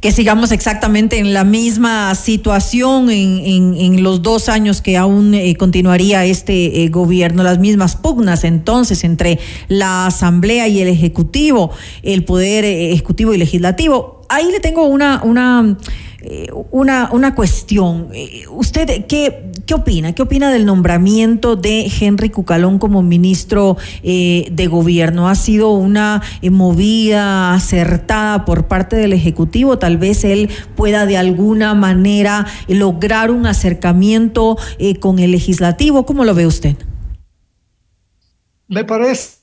que sigamos exactamente en la misma situación en, en, los dos años que aún eh, continuaría este eh, gobierno, las mismas pugnas entonces entre la Asamblea y el Ejecutivo, el Poder eh, Ejecutivo y Legislativo. Ahí le tengo una, una eh, una, una cuestión. Eh, ¿Usted qué, qué opina? ¿Qué opina del nombramiento de Henry Cucalón como ministro eh, de gobierno? ¿Ha sido una movida acertada por parte del Ejecutivo? Tal vez él pueda de alguna manera lograr un acercamiento con el legislativo. ¿Cómo lo ve usted? Me parece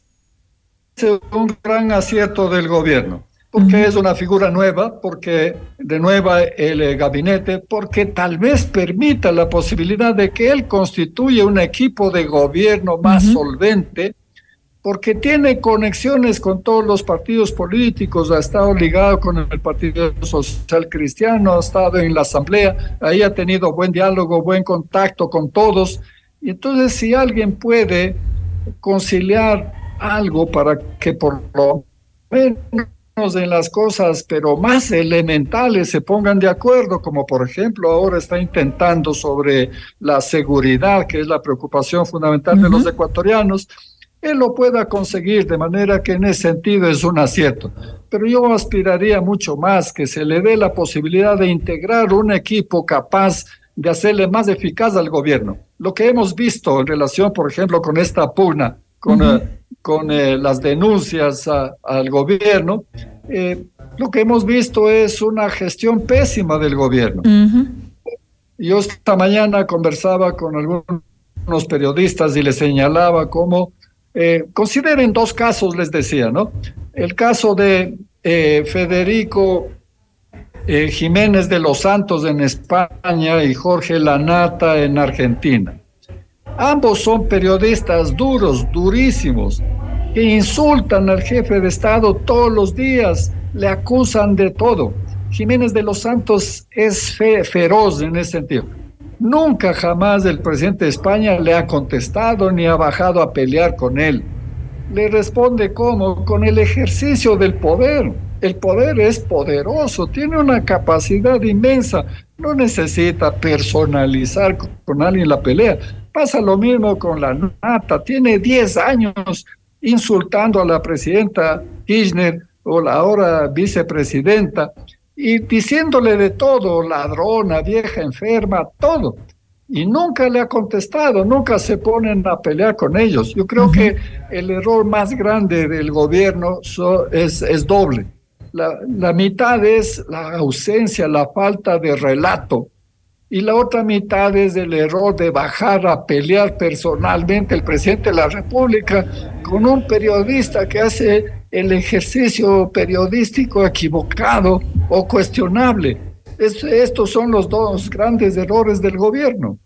un gran acierto del gobierno porque es una figura nueva, porque renueva el eh, gabinete, porque tal vez permita la posibilidad de que él constituya un equipo de gobierno más solvente, porque tiene conexiones con todos los partidos políticos, ha estado ligado con el Partido Social Cristiano, ha estado en la Asamblea, ahí ha tenido buen diálogo, buen contacto con todos. Y entonces si alguien puede conciliar algo para que por lo menos en las cosas, pero más elementales se pongan de acuerdo, como por ejemplo ahora está intentando sobre la seguridad, que es la preocupación fundamental de los ecuatorianos, él lo pueda conseguir, de manera que en ese sentido es un acierto. Pero yo aspiraría mucho más que se le dé la posibilidad de integrar un equipo capaz de hacerle más eficaz al gobierno. Lo que hemos visto en relación, por ejemplo, con esta pugna, con con eh, las denuncias al gobierno, eh, lo que hemos visto es una gestión pésima del gobierno. Yo esta mañana conversaba con algunos periodistas y les señalaba cómo, eh, consideren dos casos, les decía, ¿no? El caso de Federico Jiménez de los Santos en España y Jorge Lanata en Argentina. Ambos son periodistas duros, durísimos, que insultan al jefe de Estado todos los días, le acusan de todo. Jiménez de los Santos es feroz en ese sentido. Nunca jamás el presidente de España le ha contestado ni ha bajado a pelear con él. Le responde cómo, con el ejercicio del poder. El poder es poderoso, tiene una capacidad inmensa, no necesita personalizar con alguien la pelea. Pasa lo mismo con la nata, tiene 10 años insultando a la presidenta Kirchner o la ahora vicepresidenta y diciéndole de todo, ladrona, vieja, enferma, todo. Y nunca le ha contestado, nunca se ponen a pelear con ellos. Yo creo que el error más grande del gobierno es, es doble. La, la mitad es la ausencia, la falta de relato y la otra mitad es el error de bajar a pelear personalmente el presidente de la República con un periodista que hace el ejercicio periodístico equivocado o cuestionable. estos son los dos grandes errores del gobierno.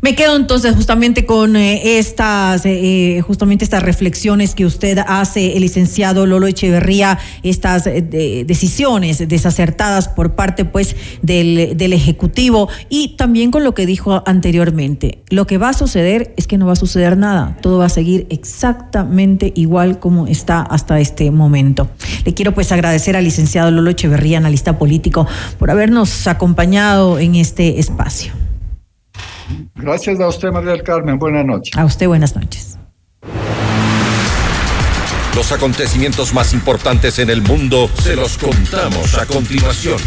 Me quedo entonces justamente con eh, estas, eh, eh, justamente estas reflexiones que usted hace, el licenciado Lolo Echeverría, estas decisiones desacertadas por parte pues del, del Ejecutivo y también con lo que dijo anteriormente. Lo que va a suceder es que no va a suceder nada, todo va a seguir exactamente igual como está hasta este momento. Le quiero pues agradecer al licenciado Lolo Echeverría, analista político, por habernos acompañado en este espacio. Gracias a usted, María del Carmen. Buenas noches. A usted, buenas noches. Los acontecimientos más importantes en el mundo se los contamos a continuación.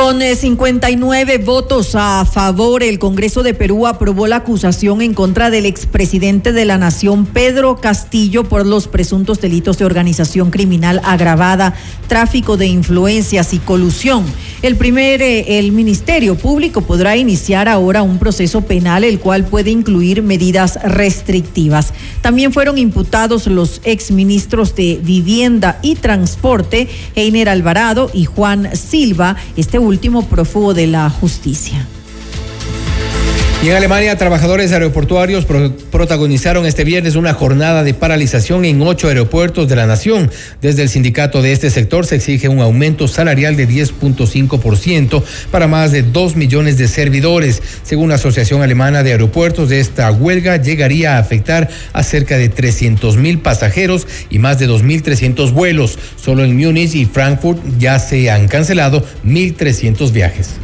Con 59 eh, votos a favor, el Congreso de Perú aprobó la acusación en contra del expresidente de la Nación, Pedro Castillo, por los presuntos delitos de organización criminal agravada, tráfico de influencias y colusión. El primer, eh, el Ministerio Público podrá iniciar ahora un proceso penal, el cual puede incluir medidas restrictivas. También fueron imputados los exministros de Vivienda y Transporte, Heiner Alvarado y Juan Silva. Este último prófugo de la justicia. Y en Alemania, trabajadores aeroportuarios pro protagonizaron este viernes una jornada de paralización en ocho aeropuertos de la nación. Desde el sindicato de este sector se exige un aumento salarial de 10.5% para más de dos millones de servidores. Según la Asociación Alemana de Aeropuertos, esta huelga llegaría a afectar a cerca de 300 mil pasajeros y más de 2.300 vuelos. Solo en Múnich y Frankfurt ya se han cancelado 1.300 viajes.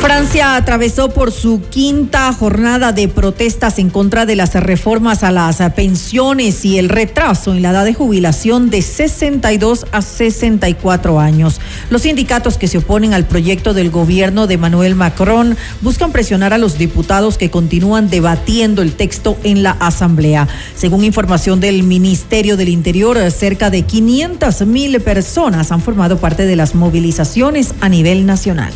Francia atravesó por su quinta jornada de protestas en contra de las reformas a las pensiones y el retraso en la edad de jubilación de 62 a 64 años. Los sindicatos que se oponen al proyecto del gobierno de Manuel Macron buscan presionar a los diputados que continúan debatiendo el texto en la Asamblea. Según información del Ministerio del Interior, cerca de 500 mil personas han formado parte de las movilizaciones a nivel nacional.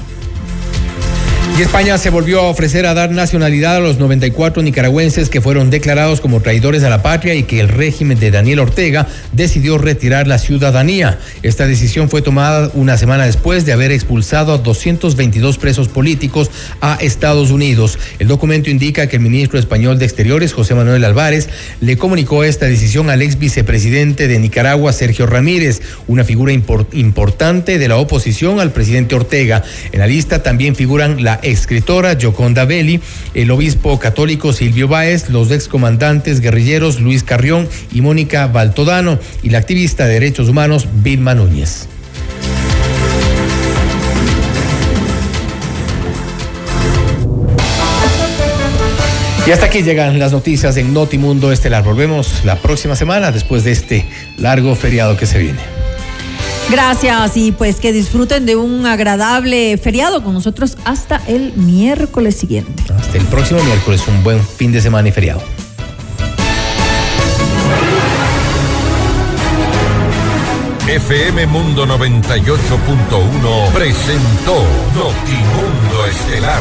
Y España se volvió a ofrecer a dar nacionalidad a los 94 nicaragüenses que fueron declarados como traidores a la patria y que el régimen de Daniel Ortega decidió retirar la ciudadanía. Esta decisión fue tomada una semana después de haber expulsado a 222 presos políticos a Estados Unidos. El documento indica que el ministro español de Exteriores, José Manuel Álvarez, le comunicó esta decisión al ex vicepresidente de Nicaragua, Sergio Ramírez, una figura import importante de la oposición al presidente Ortega. En la lista también figuran la escritora Joconda Belli, el obispo católico Silvio Báez, los excomandantes guerrilleros Luis Carrión y Mónica Baltodano y la activista de derechos humanos Vilma Núñez. Y hasta aquí llegan las noticias en Notimundo Estelar. Volvemos la próxima semana después de este largo feriado que se viene. Gracias y pues que disfruten de un agradable feriado con nosotros hasta el miércoles siguiente. Hasta el próximo miércoles, un buen fin de semana y feriado. FM Mundo 98.1 presentó Notimundo Estelar.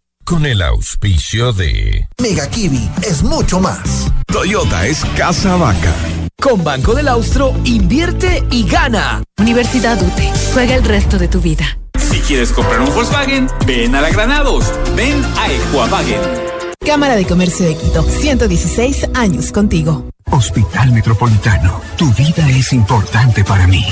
Con el auspicio de Mega Kiwi es mucho más. Toyota es casa vaca. Con Banco del Austro, invierte y gana. Universidad UTE. Juega el resto de tu vida. Si quieres comprar un Volkswagen, ven a la Granados. Ven a Equavagen. Cámara de Comercio de Quito, 116 años contigo. Hospital Metropolitano, tu vida es importante para mí.